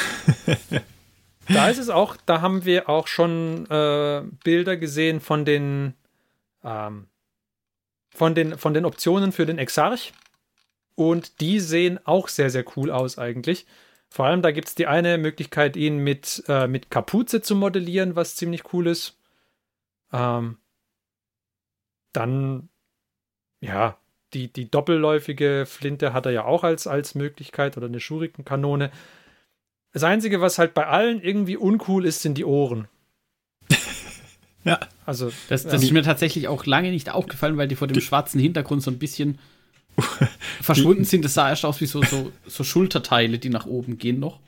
[laughs] da ist es auch, da haben wir auch schon äh, Bilder gesehen von den, ähm, von den von den Optionen für den Exarch. Und die sehen auch sehr, sehr cool aus eigentlich. Vor allem, da gibt es die eine Möglichkeit, ihn mit, äh, mit Kapuze zu modellieren, was ziemlich cool ist. Ähm, dann, ja, die, die doppelläufige Flinte hat er ja auch als, als Möglichkeit oder eine Schurikenkanone. Das Einzige, was halt bei allen irgendwie uncool ist, sind die Ohren. [laughs] Ja. Also, Das, das ist mir tatsächlich auch lange nicht aufgefallen, weil die vor dem schwarzen Hintergrund so ein bisschen [laughs] verschwunden sind. Das sah erst aus wie so, so, so Schulterteile, die nach oben gehen noch.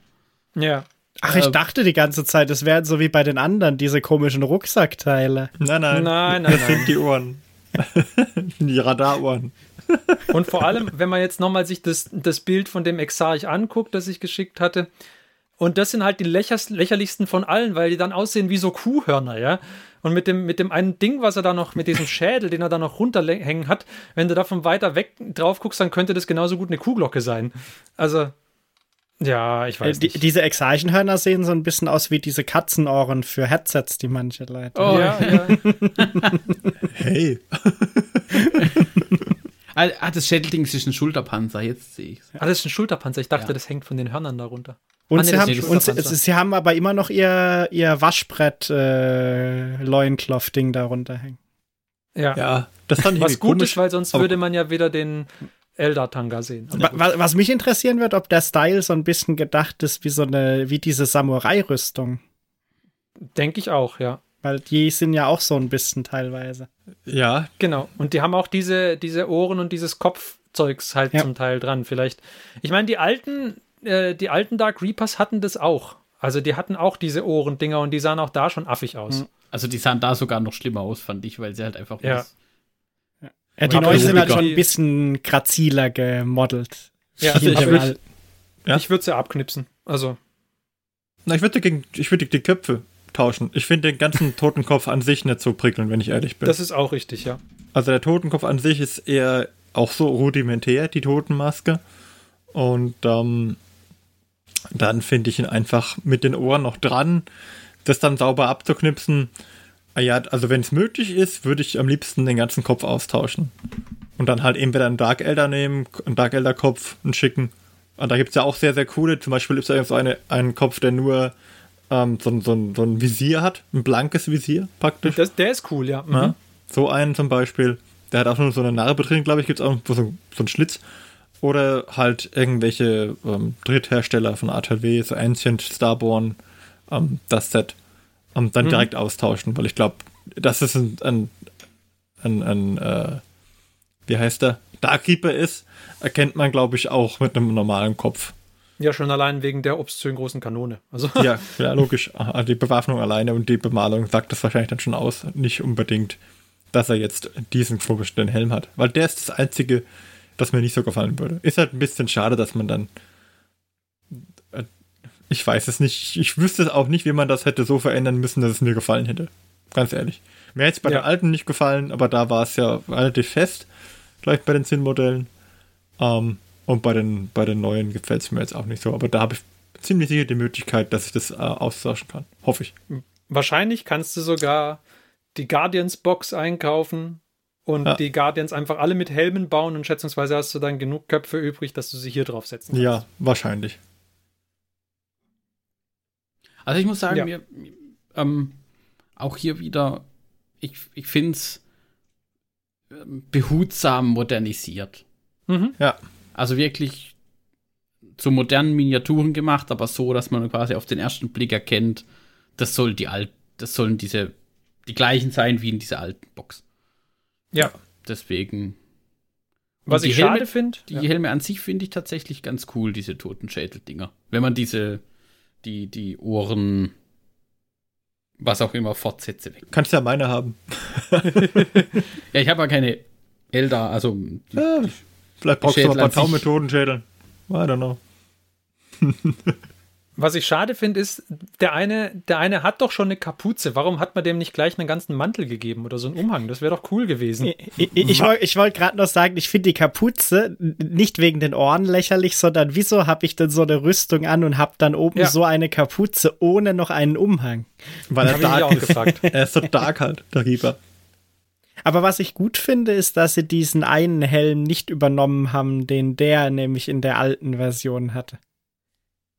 ja. Ach, ich Äh, dachte die ganze Zeit, es wären so wie bei den anderen, diese komischen Rucksackteile. Nein, nein. Nein, nein, Das nein. sind die Ohren. [laughs] die Radarohren. Und vor allem, wenn man jetzt nochmal sich das, das Bild von dem Exarch anguckt, das ich geschickt hatte, und das sind halt die lächerlichsten von allen, weil die dann aussehen wie so Kuhhörner, ja. Und mit dem, mit dem einen Ding, was er da noch, mit diesem Schädel, den er da noch runterhängen hat, wenn du da von weiter weg drauf guckst, dann könnte das genauso gut eine Kuhglocke sein. Also, ja, ich Äh, weiß die, nicht. diese Exarchenhörner sehen so ein bisschen aus wie diese Katzenohren für Headsets, die manche Leute. Oh, ja, ja. [laughs] Hey. [laughs] Ah, ah, das Schädelding ist ein Schulterpanzer, jetzt sehe ich Ah, das ist ein Schulterpanzer. Ich dachte, Ja. das hängt von den Hörnern darunter. Und, Ah, nee, sie, haben, und sie, sie haben aber immer noch ihr, ihr Waschbrett äh, darunter hängen. Ja. Ja, das fand ich Was gut komisch. ist, weil sonst würde man ja wieder den Eldar-Tanga sehen. Aber Wa- gut. wa- Was mich interessieren wird, ob der Style so ein bisschen gedacht ist wie so eine, wie diese Samurai-Rüstung. Denke ich auch, ja. Weil die sind ja auch so ein bisschen teilweise. Ja, Genau. Und die haben auch diese, diese Ohren und dieses Kopfzeugs halt Ja. zum Teil dran. Vielleicht. Ich meine, die alten, äh, die alten Dark Reapers hatten das auch. Also die hatten auch diese Ohrendinger und die sahen auch da schon affig aus. Mhm. Also die sahen da sogar noch schlimmer aus, fand ich, weil sie halt einfach Ja. Ja, die neuen sind halt schon ein bisschen graziler gemodelt. Ja, Also ich würd- all- Ja. Ich würde sie abknipsen. Also, na, ich würde gegen, ich würde die Köpfe tauschen. Ich finde den ganzen [laughs] Totenkopf an sich nicht so prickelnd, wenn ich ehrlich bin. das ist auch richtig, ja. Also der Totenkopf an sich ist eher auch so rudimentär, die Totenmaske. Und ähm, dann finde ich ihn einfach mit den Ohren noch dran, das dann sauber abzuknipsen. Ah Ja, also wenn es möglich ist, würde ich am liebsten den ganzen Kopf austauschen. Und dann halt entweder einen Dark Elder nehmen, einen Dark Elder Kopf, einen schicken. Und da gibt es ja auch sehr, sehr coole. Zum Beispiel gibt es ja so eine, einen Kopf, der nur ähm, so, ein- so, so ein Visier hat, ein blankes Visier praktisch. Das, der ist cool, ja. Mhm. Ja, so einen zum Beispiel. Der hat auch nur so eine Narbe drin, glaube ich, gibt es auch so, so einen Schlitz. Oder halt irgendwelche ähm, Dritthersteller von ATW, so Ancient, Starborn, ähm, das Set, ähm, dann Mhm. direkt austauschen, weil ich glaube, dass es ein, ein, ein, ein äh, wie heißt der, Dark Reaper ist, erkennt man, glaube ich, auch mit einem normalen Kopf. Ja, schon allein wegen der obszön großen Kanone. Also, [laughs] Ja, [laughs] ja, logisch. Die Bewaffnung alleine und die Bemalung sagt das wahrscheinlich dann schon aus. Nicht unbedingt, dass er jetzt diesen komischen Helm hat. Weil der ist das Einzige, das mir nicht so gefallen würde. Ist halt ein bisschen schade, dass man dann. äh, Ich weiß es nicht. Ich wüsste es auch nicht, wie man das hätte so verändern müssen, dass es mir gefallen hätte. Ganz ehrlich. Mir hätte es bei Ja. den alten nicht gefallen, aber da war es ja relativ fest. Vielleicht bei den Zinnmodellen. Ähm, und bei den, bei den neuen gefällt es mir jetzt auch nicht so. Aber da habe ich ziemlich sicher die Möglichkeit, dass ich das äh, austauschen kann. Hoffe ich. wahrscheinlich kannst du sogar die Guardians-Box einkaufen und Ja. die Guardians einfach alle mit Helmen bauen und schätzungsweise hast du dann genug Köpfe übrig, dass du sie hier draufsetzen kannst. Ja, wahrscheinlich. Also ich muss sagen, Ja. mir, ähm, auch hier wieder, ich, ich finde es behutsam modernisiert. Mhm. Ja. Also wirklich zu modernen Miniaturen gemacht, aber so, dass man quasi auf den ersten Blick erkennt, das soll die alt, das sollen diese die gleichen sein wie in dieser alten Box. Ja. Deswegen. Was Und die ich Helme- schade finde, Die Helme an sich finde ich tatsächlich ganz cool, diese Totenschädel-Dinger. Wenn man diese, die, die Ohren, was auch immer, Fortsätze weg. Kannst ja meine haben. [laughs] Ja, ich habe ja keine Elder, also die, Ja, vielleicht brauchst du noch ein Schädel paar. Taumethodenschädeln. I don't know. [laughs] was ich schade finde, ist, der eine, der eine hat doch schon eine Kapuze. Warum hat man dem nicht gleich einen ganzen Mantel gegeben oder so einen Umhang? Das wäre doch cool gewesen. Ich, ich, ich wollte wollt gerade noch sagen, ich finde die Kapuze nicht wegen den Ohren lächerlich, sondern wieso habe ich denn so eine Rüstung an und habe dann oben Ja. so eine Kapuze ohne noch einen Umhang? Weil er dark ist. gefragt. [laughs] Er ist so dark halt, der Reaper. Aber was ich gut finde, ist, dass sie diesen einen Helm nicht übernommen haben, den der nämlich in der alten Version hatte.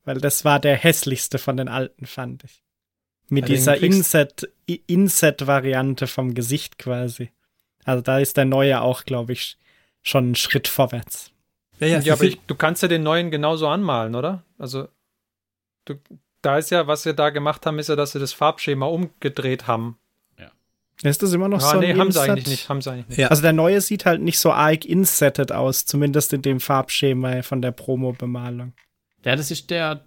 Weil das war der hässlichste von den alten, fand ich. Mit dieser Inset-Variante vom Gesicht quasi. Also da ist der neue auch, glaube ich, schon einen Schritt vorwärts. Ja, ja, Ja, aber ich, du kannst ja den neuen genauso anmalen, oder? Also, du, da ist ja, was sie da gemacht haben, ist ja, dass sie das Farbschema umgedreht haben. Ist das immer noch Ah, so ein nee, haben sie Inset? eigentlich nicht. Haben sie eigentlich nicht. Ja. Also der neue sieht halt nicht so arg insetted aus, zumindest in dem Farbschema von der Promo-Bemalung. Ja, das ist der,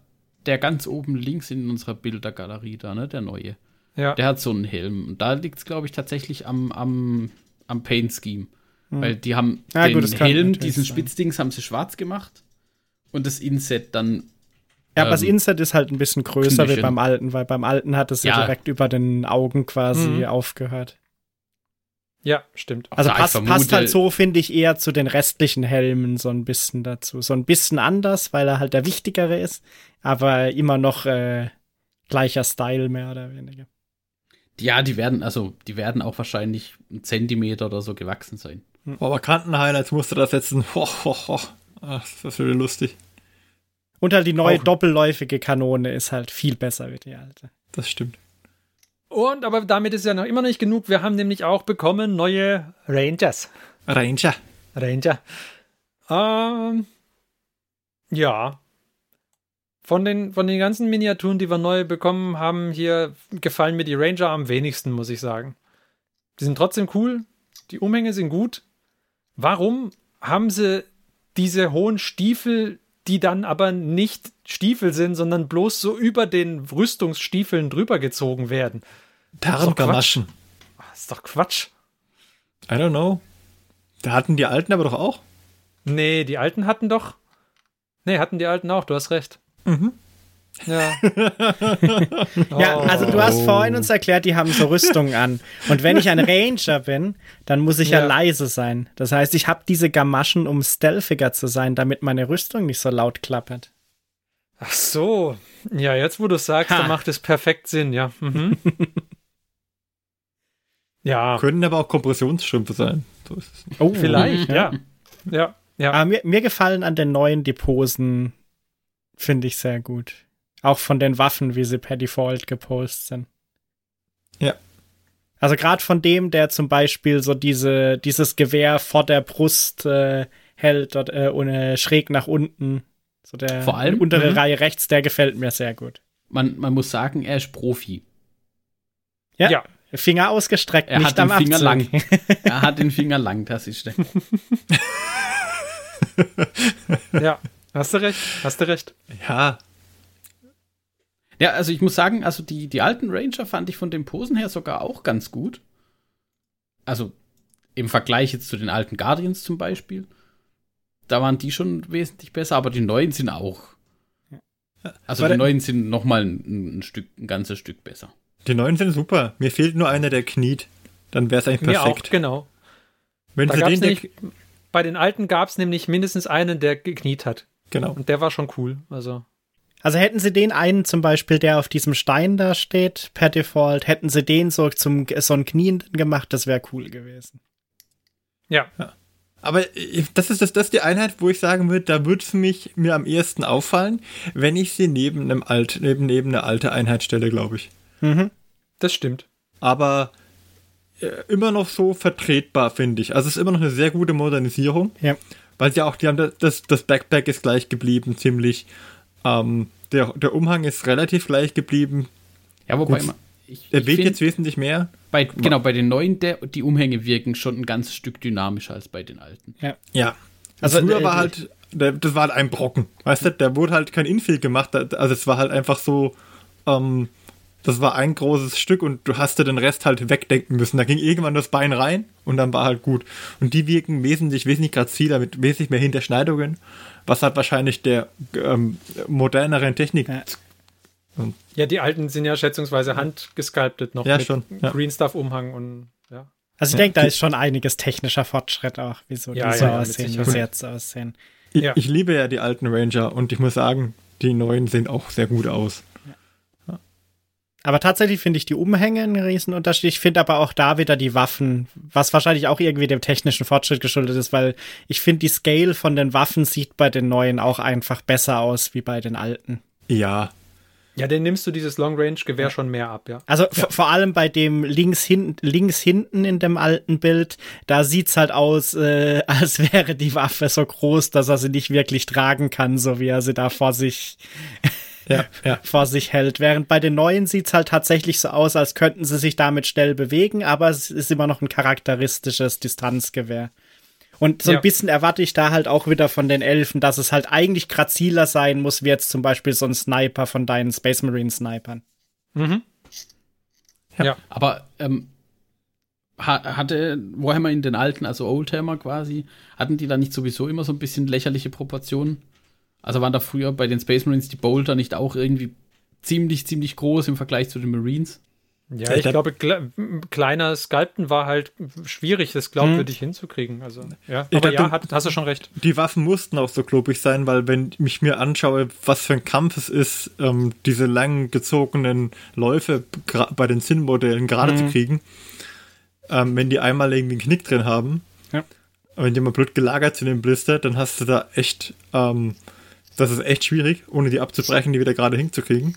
der ganz oben links in unserer Bildergalerie da, ne? Der neue. Ja. Der hat so einen Helm. Und da liegt es, glaube ich, tatsächlich am, am, am Paint-Scheme. Weil die haben Ja, den gut, Helm, diesen sein. Spitzdings haben sie schwarz gemacht. Und das Inset dann. Ja, aber das ähm, Inset ist halt ein bisschen größer wie beim alten, weil beim alten hat es ja, Ja. direkt über den Augen quasi Mhm. aufgehört. ja, stimmt. Also passt, vermute- passt halt so, finde ich, eher zu den restlichen Helmen so ein bisschen dazu. So ein bisschen anders, weil er halt der wichtigere ist, aber immer noch äh, gleicher Style mehr oder weniger. Ja, die werden, also, die werden auch wahrscheinlich einen Zentimeter oder so gewachsen sein. Aber Kanten-Highlights musste das setzen. Ho, [laughs] ho, ho. Ach, das würde lustig. Und halt die neue Auch- doppelläufige Kanone ist halt viel besser wie die alte. Das stimmt. Und aber damit ist ja noch immer nicht genug. Wir haben nämlich auch bekommen neue Rangers. Ranger. Ranger. Ähm, ja. Von den, von den ganzen Miniaturen, die wir neu bekommen haben, hier gefallen mir die Ranger am wenigsten, muss ich sagen. Die sind trotzdem cool. Die Umhänge sind gut. Warum haben sie diese hohen Stiefel, die dann aber nicht Stiefel sind, sondern bloß so über den Rüstungsstiefeln drüber gezogen werden? Tarngamaschen. Das ist doch Quatsch. I don't know. Da hatten die Alten aber doch auch. Nee, die Alten hatten doch. Nee, hatten die Alten auch, du hast recht. Mhm. Ja. [laughs] Ja, also du hast vorhin uns erklärt, die haben so Rüstungen an. Und wenn ich ein Ranger bin, dann muss ich ja, Ja. leise sein. Das heißt, ich habe diese Gamaschen, um stealthiger zu sein, damit meine Rüstung nicht so laut klappert. Ach so. Ja, jetzt wo du es sagst, Ha. dann macht es perfekt Sinn, ja. Mhm. [laughs] ja, Können aber auch Kompressionsstrümpfe sein. So ist es nicht. Oh, vielleicht, ja. Ja, ja. Aber mir, mir gefallen an den neuen die Posen, finde ich sehr gut. Auch von den Waffen, wie sie per Default gepostet sind. Ja. Also gerade von dem, der zum Beispiel so diese, dieses Gewehr vor der Brust äh, hält und, äh, und äh, schräg nach unten. So der Vor allem- untere Mhm. Reihe rechts, der gefällt mir sehr gut. Man, man muss sagen, er ist Profi. Ja. Ja. Finger ausgestreckt, Er nicht hat am den Finger Abzug. lang. Er hat den Finger lang, das ist der. [laughs] [laughs] ja. Hast du recht, hast du recht. Ja, Ja, also ich muss sagen, also die, die alten Ranger fand ich von den Posen her sogar auch ganz gut. Also im Vergleich jetzt zu den alten Guardians zum Beispiel. Da waren die schon wesentlich besser, aber die neuen sind auch. Also War die neuen sind noch mal ein, ein Stück, ein ganzes Stück besser. die neuen sind super. Mir fehlt nur einer, der kniet. Dann wäre es eigentlich Mir auch, perfekt. genau. Wenn Da sie gab's den, nämlich, bei den Alten gab es nämlich mindestens einen, der gekniet hat. genau. Und der war schon cool. Also, Also hätten sie den einen zum Beispiel, der auf diesem Stein da steht, per Default, hätten sie den so zum so ein Knien gemacht, das wäre cool gewesen. Ja. Aber ich- das ist, das, das ist die Einheit, wo ich sagen würde, da würde es mich mir am ehesten auffallen, wenn ich sie neben einem alt, neben, neben eine alte Einheit stelle, glaube ich. Das stimmt. Aber äh, immer noch so vertretbar, finde ich. Also es ist immer noch eine sehr gute Modernisierung. Ja. Weil sie auch, die haben das, das Backpack ist gleich geblieben, ziemlich. Ähm, der, der Umhang ist relativ gleich geblieben. Ja, wobei Gut. man, ich, Er ich jetzt wesentlich mehr. bei, genau, bei den neuen, der, die Umhänge wirken schon ein ganzes Stück dynamischer als bei den alten. Ja. Also, Also früher äh, war halt, der, das war halt ein Brocken. Weißt du, der wurde halt kein Infill gemacht. Also es war halt einfach so, ähm, das war ein großes Stück und du hast dir den Rest halt wegdenken müssen. Da ging irgendwann das Bein rein und dann war halt gut. Und die wirken wesentlich, wesentlich graziler mit wesentlich mehr Hinterschneidungen, was halt wahrscheinlich der ähm, moderneren Technik. Ja. Ja, die alten sind ja schätzungsweise handgesculptet noch Ja, mit schon, ja. Green Stuff Umhang und ja. Also ich denke, da ist schon einiges technischer Fortschritt auch, wieso Ja, die so aussehen, wie sie jetzt aussehen. Ich, Ja. ich liebe ja die alten Ranger und ich muss sagen, die neuen sehen auch sehr gut aus. Aber tatsächlich finde ich die Umhänge einen Riesenunterschied. Ich finde aber auch da wieder die Waffen, was wahrscheinlich auch irgendwie dem technischen Fortschritt geschuldet ist, weil ich finde, die Scale von den Waffen sieht bei den neuen auch einfach besser aus wie bei den alten. Ja, Ja, den nimmst du dieses Long Range Gewehr schon mehr ab, ja. Also v- vor allem bei dem links, hin, links hinten in dem alten Bild, da sieht's halt aus, äh, [laughs] als wäre die Waffe so groß, dass er sie nicht wirklich tragen kann, so wie er sie da vor sich ja, [laughs] ja. vor sich hält. Während bei den neuen sieht's halt tatsächlich so aus, als könnten sie sich damit schnell bewegen, aber es ist immer noch ein charakteristisches Distanzgewehr. Und so ein Ja. bisschen erwarte ich da halt auch wieder von den Elfen, dass es halt eigentlich graziler sein muss, wie jetzt zum Beispiel so ein Sniper von deinen Space Marine Snipern. Mhm. Aber ähm, ha- hatte Warhammer in den alten, also Oldhammer quasi, hatten die da nicht sowieso immer so ein bisschen lächerliche Proportionen? Also waren da früher bei den Space Marines die Bolter nicht auch irgendwie ziemlich, ziemlich groß im Vergleich zu den Marines? Ja, Ich ich glaub- glaube, kle kleiner Sculpten war halt schwierig, das glaubwürdig hinzukriegen. Also, ja, aber glaub, ja, du- hat, hast du schon recht. Die Waffen mussten auch so klobig sein, weil wenn ich mir anschaue, was für ein Kampf es ist, ähm, diese lang gezogenen Läufe bei den Sinnmodellen gerade zu kriegen, ähm, wenn die einmal irgendwie einen Knick drin haben, Ja. wenn die mal blöd gelagert sind im Blister, dann hast du da echt, ähm, das ist echt schwierig, ohne die abzubrechen, die wieder gerade hinzukriegen.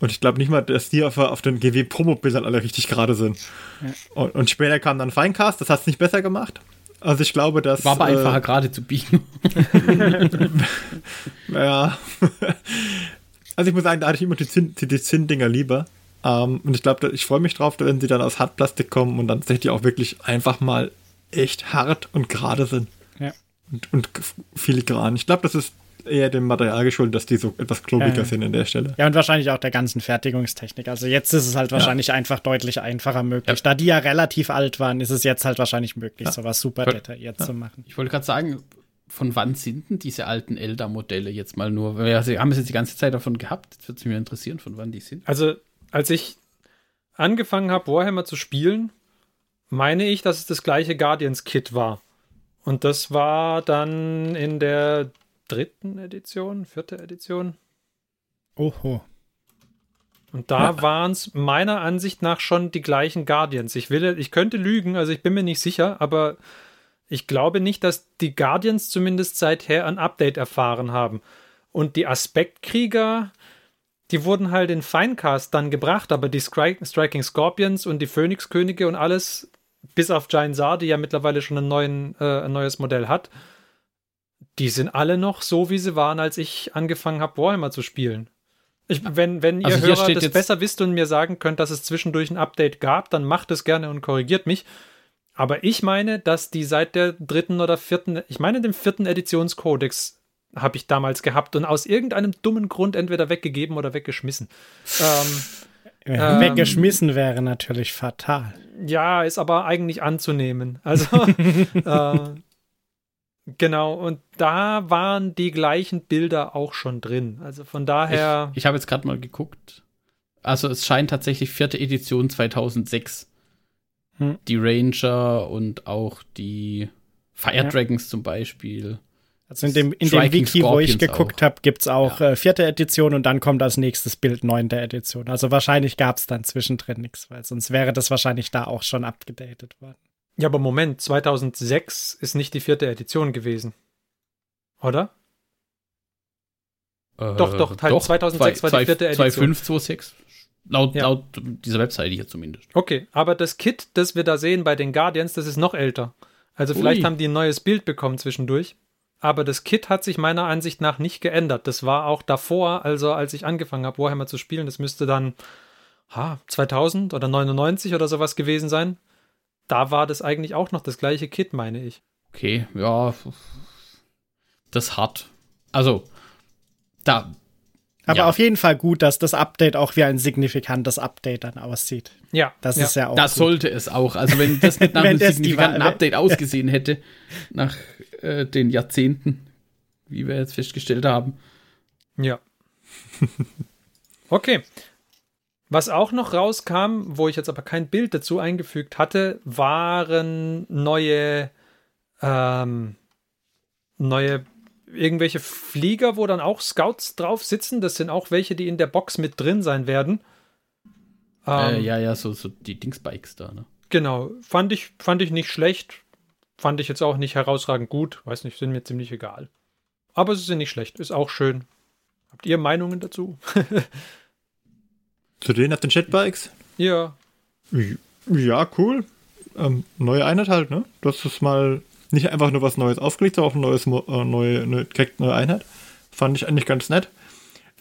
Und ich glaube nicht mal, dass die auf, auf den GW-Promo-Bildern alle richtig gerade sind. Und, und später kam dann Feincast, das hat es nicht besser gemacht. Also ich glaube, dass. War aber äh, einfacher gerade zu biegen. [laughs] Ja. Also ich muss sagen, da hatte ich immer die, Zinn, die, die Zinndinger lieber. Ähm, und ich glaube, ich freue mich drauf, wenn sie dann aus Hartplastik kommen und dann tatsächlich auch wirklich einfach mal echt hart und gerade sind. Ja. Und, und filigran. Ich glaube, das ist eher dem Material geschuldet, dass die so etwas klobiger Ja. sind an der Stelle. Ja, und wahrscheinlich auch der ganzen Fertigungstechnik. Also jetzt ist es halt wahrscheinlich einfach deutlich einfacher möglich. Ja. Da die ja relativ alt waren, ist es jetzt halt wahrscheinlich möglich, sowas super Ja. detailliert zu machen. Ich wollte gerade sagen, von wann sind denn diese alten Elder-Modelle jetzt mal nur? Ja, sie haben es jetzt die ganze Zeit davon gehabt. Jetzt würde es mich interessieren, von wann die sind. Also, als ich angefangen habe, Warhammer zu spielen, meine ich, dass es das gleiche Guardians-Kit war. Und das war dann in der dritten Edition, vierte Edition. Oho. Und da waren es meiner Ansicht nach schon die gleichen Guardians. Ich will, ich könnte lügen, also ich bin mir nicht sicher, aber ich glaube nicht, dass die Guardians zumindest seither ein Update erfahren haben. Und die Aspektkrieger, die wurden halt in Finecast dann gebracht, aber die Stri Striking Scorpions und die Phönixkönige und alles, bis auf Giant Zar, die ja mittlerweile schon neuen, äh, ein neues Modell hat, die sind alle noch so, wie sie waren, als ich angefangen habe, Warhammer zu spielen. Ich, wenn, wenn ihr Also Hörer das besser wisst und mir sagen könnt, dass es zwischendurch ein Update gab, dann macht es gerne und korrigiert mich. Aber ich meine, dass die seit der dritten oder vierten, ich meine, dem vierten Editionskodex habe ich damals gehabt und aus irgendeinem dummen Grund entweder weggegeben oder weggeschmissen. ähm, [laughs] Ja, Weggeschmissen wäre natürlich fatal. ja, ist aber eigentlich anzunehmen. Also, [laughs] äh, genau, und da waren die gleichen Bilder auch schon drin. Also von daher, Ich, ich habe jetzt gerade mal geguckt. Also es scheint tatsächlich vierte Edition 2006. Hm. Die Ranger und auch die Fire Ja. Dragons zum Beispiel. Also in dem, in dem Wiki, wo ich Scorpions geguckt auch. habe, gibt's auch äh, vierte Edition und dann kommt als nächstes Bild neunte Edition. Also wahrscheinlich gab's dann zwischendrin nichts, weil sonst wäre das wahrscheinlich da auch schon abgedatet worden. Ja, aber Moment, 2006 ist nicht die vierte Edition gewesen. Oder? Äh, Doch, doch, halt 2006 war die vierte Edition. 2526. Laut, Ja. laut dieser Webseite hier zumindest. Okay, aber das Kit, das wir da sehen bei den Guardians, das ist noch älter. Also vielleicht Ui. haben die ein neues Bild bekommen zwischendurch. Aber das Kit hat sich meiner Ansicht nach nicht geändert. Das war auch davor, also als ich angefangen habe, Warhammer zu spielen. Das müsste dann ha, 2000 oder 99 oder sowas gewesen sein. Da war das eigentlich auch noch das gleiche Kit, meine ich. Okay, ja. Das hart. Also, da. Aber Ja. auf jeden Fall gut, dass das Update auch wie ein signifikantes Update dann aussieht. Ja, Das ja. ist ja auch. Das gut. sollte es auch. Also, wenn das nicht [laughs] nach Wenn einem signifikanten Wahl- Update ausgesehen hätte, nach äh, den Jahrzehnten, wie wir jetzt festgestellt haben. Ja. [laughs] Okay. Was auch noch rauskam, wo ich jetzt aber kein Bild dazu eingefügt hatte, waren neue, ähm, neue irgendwelche Flieger, wo dann auch Scouts drauf sitzen. Das sind auch welche, die in der Box mit drin sein werden. äh, Ähm, ja, ja, so, so die Dingsbikes da, ne? Genau, fand ich, fand ich nicht schlecht. Fand ich jetzt auch nicht herausragend gut. Weiß nicht, sind mir ziemlich egal. Aber sie sind nicht schlecht, ist auch schön. Habt ihr Meinungen dazu? [laughs] Zu denen auf den Jetbikes? ja, Ja, cool. Ähm, neue Einheit halt, ne? Das ist mal nicht einfach nur was Neues aufgelegt, sondern auch ein neues, äh, neue, eine direkt neue Einheit. Fand ich eigentlich ganz nett.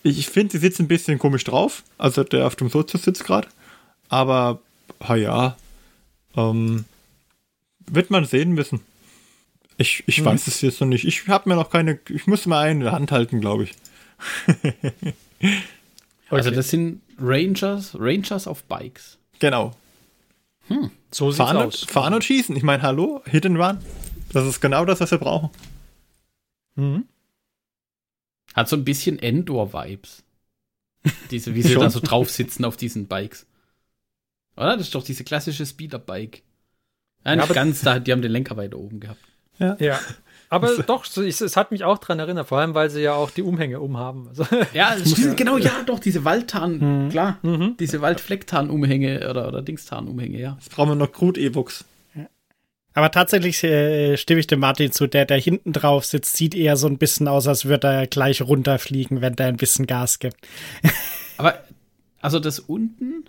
Ich, finde, sie sitzt ein bisschen komisch drauf. Also der auf dem Sozius sitzt gerade. Aber, ha ja. Ähm, wird man sehen müssen. Ich, ich weiß es jetzt noch nicht. Ich habe mir noch keine. Ich muss mal einen in der Hand halten, glaube ich. [laughs] Also, Okay. das sind Rangers, Rangers auf Bikes. Genau. so sieht's Fahren und, aus. fahren und schießen. Ich meine, hallo, Hit and Run. Das ist genau das, was wir brauchen. Mhm. Hat so ein bisschen Endor-Vibes. [laughs] Diese, wie sie da so drauf sitzen auf diesen Bikes. Oder? Das ist doch diese klassische Speeder-Bike. Ja, nicht aber- ganz, da, die haben den Lenker weiter oben gehabt. Ja. [laughs] Aber doch, es, es hat mich auch dran erinnert, vor allem, weil sie ja auch die Umhänge umhaben. Also, Ja, [laughs] stimmt, genau, ja, doch, diese Waldtarn, Mhm. klar. Mhm. Diese Waldflecktarn-Umhänge oder, oder Dingstarn-Umhänge, ja. Jetzt brauchen wir noch Krut-E-Books. Aber tatsächlich äh, stimme ich dem Martin zu, der, der hinten drauf sitzt, sieht eher so ein bisschen aus, als würde er gleich runterfliegen, wenn der ein bisschen Gas gibt. [laughs] Aber, also das unten,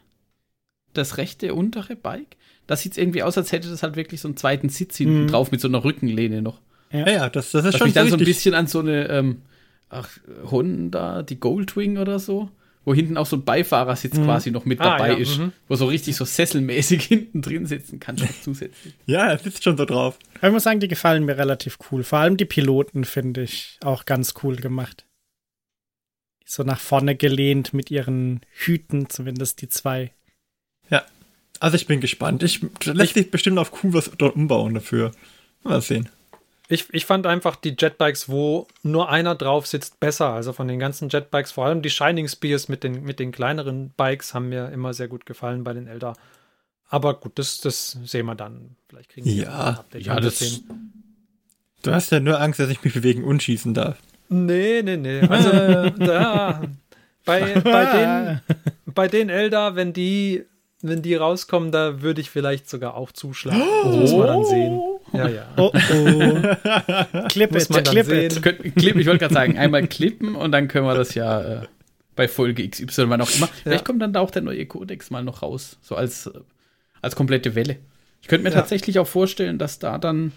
das rechte untere Bike, das sieht irgendwie aus, als hätte das halt wirklich so einen zweiten Sitz hinten Mhm. drauf mit so einer Rückenlehne noch. Ja, ja, das, das ist Was schon mich dann so ein bisschen an so eine, ähm, ach, Honda, die Goldwing oder so, wo hinten auch so ein Beifahrersitz quasi noch mit Ah, dabei ja, ist, mhm. wo so richtig so sesselmäßig [laughs] hinten drin sitzen kannst zusätzlich. Ja, er sitzt schon so drauf. Aber ich muss sagen, die gefallen mir relativ cool. Vor allem die Piloten finde ich auch ganz cool gemacht. So nach vorne gelehnt mit ihren Hüten, zumindest die zwei. Also ich bin gespannt. Ich lässt sich bestimmt auf cool was dort umbauen dafür. Mal sehen. Ich, ich fand einfach die Jetbikes, wo nur einer drauf sitzt, besser. Also von den ganzen Jetbikes, vor allem die Shining Spears mit den, mit den kleineren Bikes haben mir immer sehr gut gefallen bei den Elder. Aber gut, das, das sehen wir dann. Vielleicht kriegen wir Ja, ein Update. ja, das- sehen. Du hast ja nur Angst, dass ich mich bewegen und schießen darf. Nee, nee, nee. Also [laughs] da, bei, bei, [laughs] den, bei den Elder, wenn die, wenn die rauskommen, da würde ich vielleicht sogar auch zuschlagen. Das muss man dann sehen. Ja, ja. Oh oh. clip Muss it, man dann clip sehen. it. Könnt- Clip, ich wollte gerade sagen, einmal klippen und dann können wir das ja äh, bei Folge XY mal noch immer. Vielleicht kommt dann da auch der neue Codex mal noch raus, so als, als komplette Welle. Ich könnte mir Ja. tatsächlich auch vorstellen, dass da dann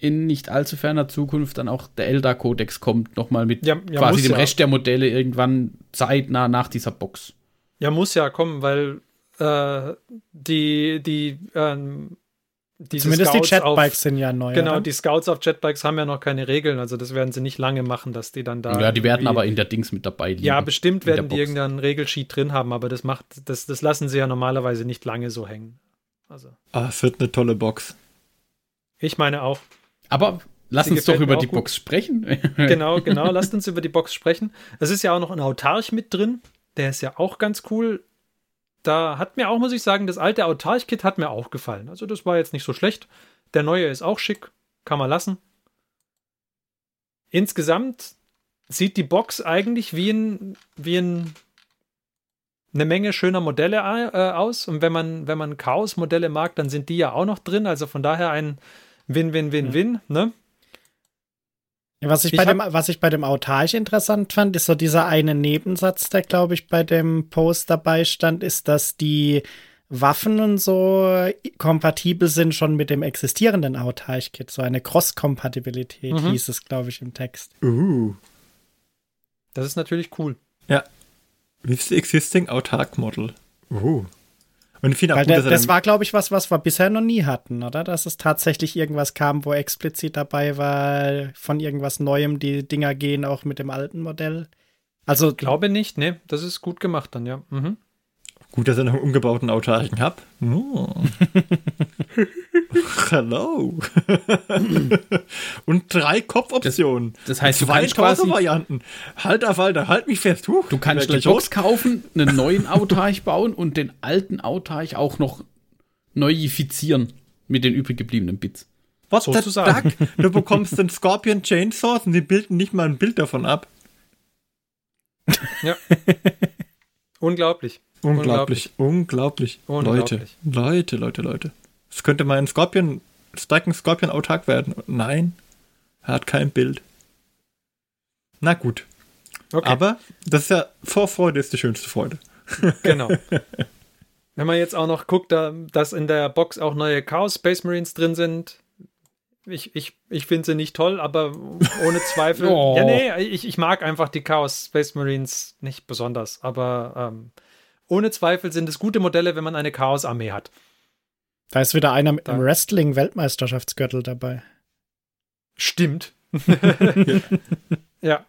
in nicht allzu ferner Zukunft dann auch der Elder-Kodex kommt, nochmal mit Ja, ja, quasi dem ja. Rest der Modelle irgendwann zeitnah nach dieser Box. Ja, muss ja kommen, weil äh, die, die, ähm, diese Zumindest die Scouts Jetbikes auf, sind ja neu. Genau, oder? die Scouts auf Jetbikes haben ja noch keine Regeln, also das werden sie nicht lange machen, dass die dann da. ja, die werden aber in der Dings mit dabei liegen. Ja, bestimmt werden die irgendeinen Regelsheet drin haben, aber das macht, das, das lassen sie ja normalerweise nicht lange so hängen. Also, Ah, es wird eine tolle Box. ich meine auch. Aber lass Sie uns doch über die gut. Box sprechen. [laughs] Genau, genau. Lasst uns über die Box sprechen. Es ist ja auch noch ein Autarch mit drin. Der ist ja auch ganz cool. Da hat mir auch, muss ich sagen, das alte Autarch-Kit hat mir auch gefallen. Also das war jetzt nicht so schlecht. Der neue ist auch schick. Kann man lassen. insgesamt sieht die Box eigentlich wie ein, wie ein eine Menge schöner Modelle äh, aus. Und wenn man, wenn man Chaos-Modelle mag, dann sind die ja auch noch drin. Also von daher ein Win-Win-Win-Win, mhm. ne? Was ich, ich bei dem, was ich bei dem Autarch interessant fand, ist so dieser eine Nebensatz, der, glaube ich, bei dem Post dabei stand, ist, dass die Waffen und so kompatibel sind schon mit dem existierenden Autarch-Kit. So eine Cross-Kompatibilität mhm. hieß es, glaube ich, im Text. Uh. Das ist natürlich cool. Ja. With the existing Autark Model. Uh. Und ich finde auch gut, der, das war, glaube ich, was, was wir bisher noch nie hatten, oder? Dass es tatsächlich irgendwas kam, wo explizit dabei war, von irgendwas Neuem die Dinger gehen, auch mit dem alten Modell. Also. Ich glaube nicht, ne? Das ist gut gemacht dann, ja. Mhm. Gut, dass ich noch einen umgebauten Autarken habe. Oh. [laughs] Hello. Und drei Kopfoptionen. Das, das heißt, zwei Varianten. Halt auf, Alter, halt mich fest. Huch, du kannst die Box kaufen, einen [laughs] neuen Autarch bauen und den alten Autarch auch noch neuifizieren mit den übrig gebliebenen Bits. Was sozusagen? Du bekommst den Scorpion Chainsaws und die bilden nicht mal ein Bild davon ab. Ja. [laughs] Unglaublich. Unglaublich, unglaublich. unglaublich. Leute, Leute, Leute, Leute. Es könnte mal ein Scorpion, Striking Scorpion autark werden. Nein, er hat kein Bild. Na gut. Okay. Aber das ist ja Vorfreude ist die schönste Freude. [laughs] Genau. Wenn man jetzt auch noch guckt, dass in der Box auch neue Chaos Space Marines drin sind, ich, ich, ich finde sie nicht toll, aber ohne Zweifel. [laughs] oh. Ja, nee, ich, ich mag einfach die Chaos Space Marines nicht besonders, aber ähm, ohne Zweifel sind es gute Modelle, wenn man eine Chaos-Armee hat. Da ist wieder einer mit einem Wrestling-Weltmeisterschaftsgürtel dabei. Stimmt. [laughs] ja.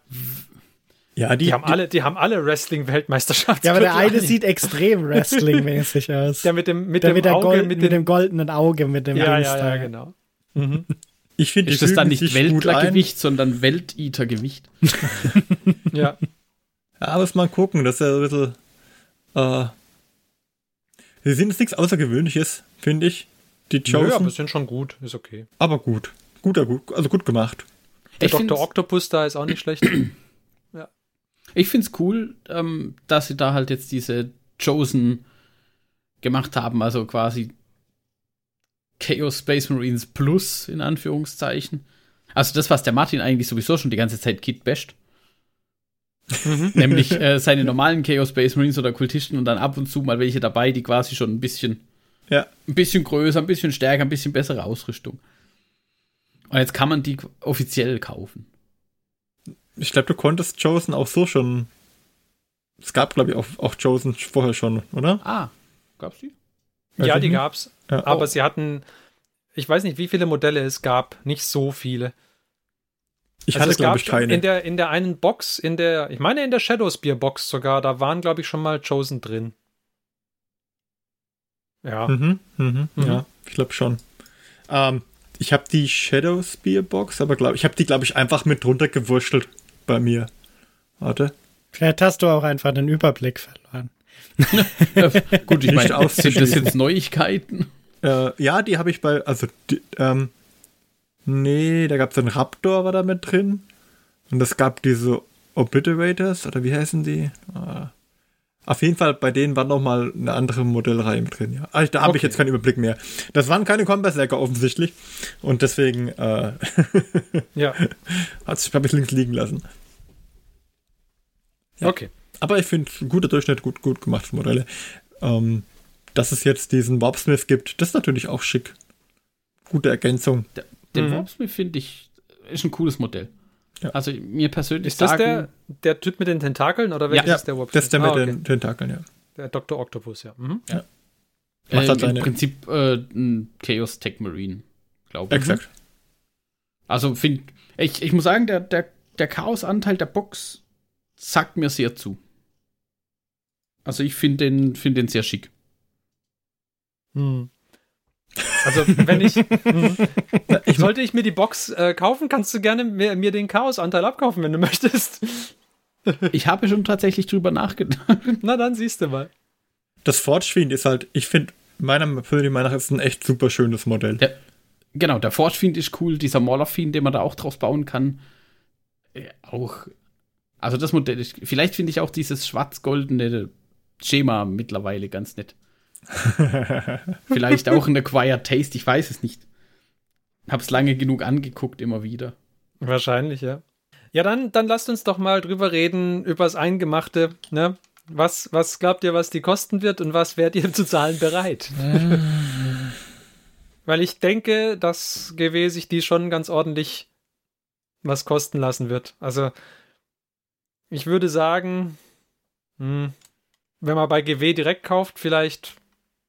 Ja, die, die, haben alle, die haben alle Wrestling-Weltmeisterschaftsgürtel. Ja, aber der [laughs] eine sieht extrem Wrestling-mäßig [laughs] aus. Der mit dem, mit der dem, mit Auge, Gold, mit, mit, dem goldenen Auge, mit dem Ja, ja, ja, genau. Mhm. Ich finde, ist das dann nicht Weltlergewicht, sondern Weltiter-Gewicht? ja. Ja, muss mal gucken, das ist ja ein bisschen äh, sie sind jetzt nichts Außergewöhnliches, finde ich. Die Chosen. Ja, aber sind schon gut, ist okay. Aber gut. Guter, gut, also gut gemacht. Der ich Dr. Octopus da ist auch nicht schlecht. [clears throat] ja. Ich finde es cool, ähm, dass sie da halt jetzt diese Chosen gemacht haben, also quasi Chaos Space Marines Plus in Anführungszeichen. Also das, was der Martin eigentlich sowieso schon die ganze Zeit Kit basht. Mhm. Nämlich äh, seine normalen Chaos Space Marines oder Kultisten und dann ab und zu mal welche dabei, die quasi schon ein bisschen, ja. ein bisschen größer, ein bisschen stärker, ein bisschen bessere Ausrüstung. Und jetzt kann man die offiziell kaufen. Ich glaube, du konntest Chosen auch so schon. Es gab, glaube ich, auch, auch Chosen vorher schon, oder? Ah, gab's die? Ja, die gab's. Ja, aber oh. sie hatten, ich weiß nicht, wie viele Modelle es gab, nicht so viele. Ich also hatte, glaube ich, keine. In der, in der einen Box, in der, ich meine in der Shadowspear Box sogar, da waren, glaube ich, schon mal Chosen drin. Ja. Mhm, mhm, mhm. Ja, ich glaube schon. Ähm, ich habe die Shadowspear Box, aber glaube ich habe die, glaube ich, einfach mit drunter gewurschtelt bei mir. Warte. Vielleicht hast du auch einfach den Überblick verloren. [laughs] Gut, ich [laughs] meine, sind das jetzt Neuigkeiten? Äh, ja, die habe ich bei, also die, ähm, Nee, da gab es einen Raptor, war da mit drin. Und es gab diese Obliterators, oder wie heißen die? Ah. Auf jeden Fall, bei denen war noch mal eine andere Modellreihe mit drin. Ja. Also, da habe okay. ich jetzt keinen Überblick mehr. Das waren keine Kompasslecker offensichtlich. Und deswegen äh, [laughs] ja. hat sich ein bisschen links liegen lassen. Ja. Okay. Aber ich finde, guter Durchschnitt, gut, gut gemacht Modelle. Ähm, dass es jetzt diesen Warpsmith gibt, das ist natürlich auch schick. Gute Ergänzung. Der, den mhm. Warpsmith finde ich, ist ein cooles Modell. Ja. Also mir persönlich Ist das der, der Typ mit den Tentakeln oder welches ja, ist der Warpsmith? Das ist der mit ah, okay. den Tentakeln, ja. Der Dr. Octopus, ja. Mhm. ja. Macht halt Im Prinzip äh, ein Chaos Tech Marine, glaube ich. Exakt. Also finde ich, ich muss sagen, der, der, der Chaos-Anteil der Box sagt mir sehr zu. Also ich finde den, find den sehr schick. Hm. Also, wenn ich, [laughs] ich sollte ich mir die Box äh, kaufen, kannst du gerne mir, mir den Chaos-Anteil abkaufen, wenn du möchtest. [laughs] ich habe schon tatsächlich drüber nachgedacht. Na, dann siehst du mal. Das Forge Fiend ist halt, ich finde, meiner Meinung nach ist ein echt super schönes Modell. Der, genau, der Forge Fiend ist cool, dieser Mauler den man da auch draus bauen kann. Ja, auch. Also das Modell, vielleicht finde ich auch dieses schwarz-goldene Schema mittlerweile ganz nett. [laughs] vielleicht auch ein Acquired Taste, ich weiß es nicht. Hab's lange genug angeguckt, immer wieder. Wahrscheinlich, ja. Ja, dann, dann lasst uns doch mal drüber reden, übers Eingemachte, ne? Was, was glaubt ihr, was die kosten wird und was wärt ihr zu zahlen bereit? [laughs] Weil ich denke, dass GW sich die schon ganz ordentlich was kosten lassen wird. Also, ich würde sagen, hm, wenn man bei GW direkt kauft, vielleicht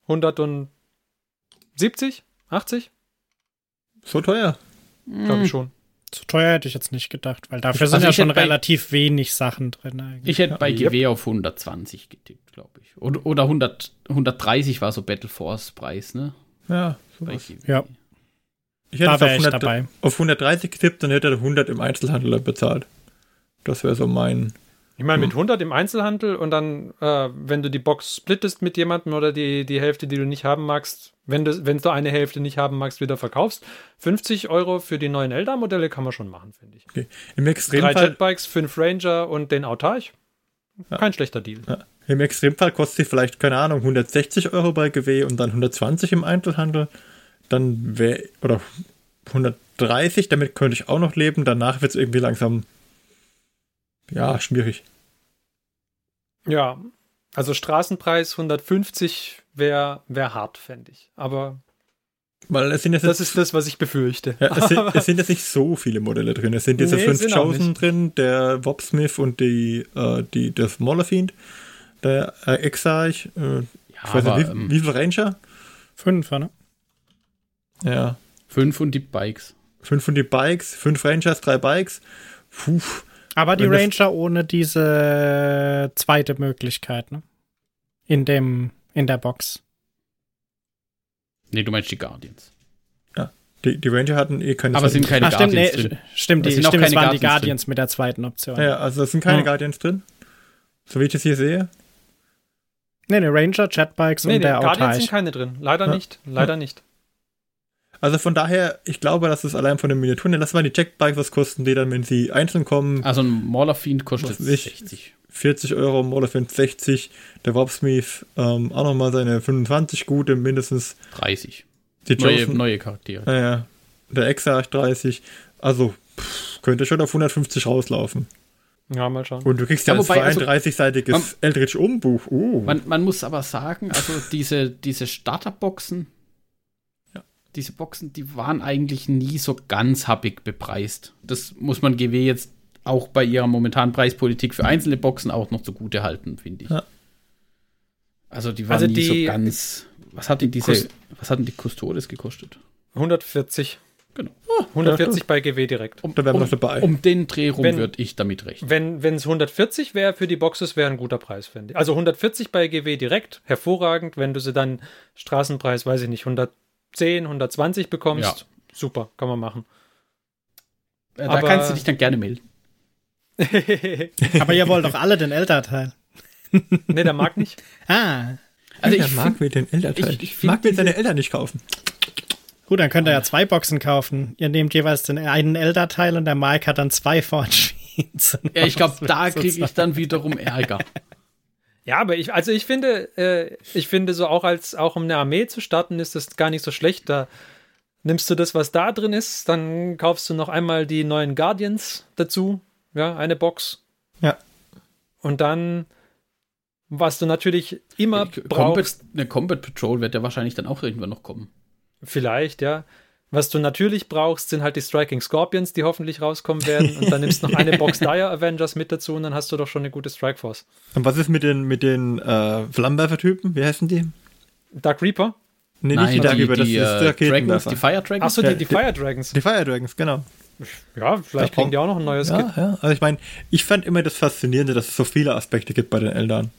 170, 80? So teuer. Glaube ich schon. Zu teuer hätte ich jetzt nicht gedacht, weil dafür Also sind ja ich schon bei- relativ wenig Sachen drin eigentlich. Ich hätte bei. GW auf 120 getippt, glaube ich. Oder, oder 100, 130 war so Battle Force Preis, ne? Ja, sowas. Ja. Ich hätte ich auf, 100 dabei. auf 130 getippt, dann hätte er 100 im Einzelhandel bezahlt. Das wäre so mein. Ich meine, Mhm. mit 100 im Einzelhandel und dann, äh, wenn du die Box splittest mit jemandem oder die, die Hälfte, die du nicht haben magst, wenn du, wenn du eine Hälfte nicht haben magst, wieder verkaufst, 50 Euro für die neuen Elder-Modelle kann man schon machen, finde ich. Okay. Im Drei Extremfall, Jetbikes, fünf Ranger und den Autarch. Kein schlechter Deal. ja, im Extremfall kostet sie vielleicht, keine Ahnung, 160 Euro bei GW und dann 120 im Einzelhandel. Dann wäre, oder 130, damit könnte ich auch noch leben. Danach wird es irgendwie langsam, ja, schwierig. Ja, also Straßenpreis 150 wäre wär hart, fände ich. Aber Weil es sind jetzt, das ist das, was ich befürchte. ja, es, sind, [laughs] es sind jetzt nicht so viele Modelle drin. Es sind diese Nee, fünf sind auch Chosen nicht. drin, der Wobsmith und die, äh, die, der Maulerfiend, der äh, Exarch, äh, Ja, ich weiß aber nicht, wie, ähm, wie viel Ranger? Fünf, ne? Ja. fünf und die Bikes. Fünf von die Bikes, fünf Rangers, drei Bikes. Puh. Aber die Ranger ohne diese zweite Möglichkeit, ne? In dem, in der Box. Nee, du meinst die Guardians. Die, die Ranger hatten eh keine Aber es sind keine Ach, stimmt, nee, Guardians drin. stimmt, die, stimmt, es waren die Guardians Guardians mit der zweiten Option. Ja, also es sind keine Ja. Guardians drin. So wie ich das hier sehe. Nee, nee, Ranger, Jetbikes Nee, und nee, der Guardians Autarch. sind keine drin. Leider Ja. nicht. Leider nicht. Also von daher, ich glaube, dass es allein von den Miniaturen, lass mal die Checkbikes, was kosten die dann, wenn sie einzeln kommen? Also ein Mauler Fiend kostet ich. 60. 40 Euro, Maulerfind 60, der Wobsmith ähm, auch nochmal seine 25 gute, mindestens 30. die Neue, Chosen, neue Charaktere. Naja, der Exarch 30, also pff, könnte schon auf 150 rauslaufen. Ja, mal schauen. Und du kriegst ja, Ja, ein wobei, also, 32-seitiges man- Eldritch-Umbuch. Uh. Man, man muss aber sagen, also diese, diese Starterboxen. Diese Boxen, die waren eigentlich nie so ganz happig bepreist. Das muss man GW jetzt auch bei ihrer momentanen Preispolitik für einzelne Boxen auch noch zugute halten, finde ich. Ja. Also die waren Also nie die- so ganz. Was hat denn diese, was hatten die Custodes gekostet? 140. Genau. 140 bei GW direkt. Um, Da wären wir um. Um den Dreh rum würde ich damit rechnen. Wenn es 140 wäre für die Boxes, wäre ein guter Preis, finde ich. Also 140 bei GW direkt, hervorragend. Wenn du sie dann Straßenpreis, weiß ich nicht, 110, 120 bekommst, Ja. super, kann man machen. Äh, da aber- kannst du dich dann gerne melden. [laughs] Aber ihr wollt doch alle den Elternteil. [laughs] nee, der mag nicht. Ah. Also der ich mag mir den Elternteil. ich- ich mag mir diese- seine Eltern nicht kaufen. Gut, dann könnt ihr ja zwei Boxen kaufen. Ihr nehmt jeweils den einen Elternteil und der Mike hat dann zwei Forge-Sheets. Ja, ich glaube, [laughs] da kriege ich dann wiederum Ärger. Ja, aber ich, also ich finde, äh, ich finde so auch als, auch um eine Armee zu starten, ist das gar nicht so schlecht. Da nimmst du das, was da drin ist, dann kaufst du noch einmal die neuen Guardians dazu. Ja, eine Box. Ja. Und dann, was du natürlich immer Combat, brauchst, eine Combat Patrol wird ja wahrscheinlich dann auch irgendwann noch kommen. vielleicht, ja. Was du natürlich brauchst, sind halt die Striking Scorpions, die hoffentlich rauskommen werden. Und dann nimmst du noch eine Box [laughs] Dire Avengers mit dazu und dann hast du doch schon eine gute Strike Force. Und was ist mit den, mit den äh, Flammenwerfer-Typen? Wie heißen die? Dark Reaper? Nee, Nein, nicht die Darkkeeper, das die, ist äh, der Dragons, die Fire Dragons. Achso, Ja, die, die die- Fire Dragons. Die Fire Dragons, genau. Ja, vielleicht kriegen die auch noch ein neues Kit. Ja, ja. Also ich meine, ich fand immer das Faszinierende, dass es so viele Aspekte gibt bei den Eldern.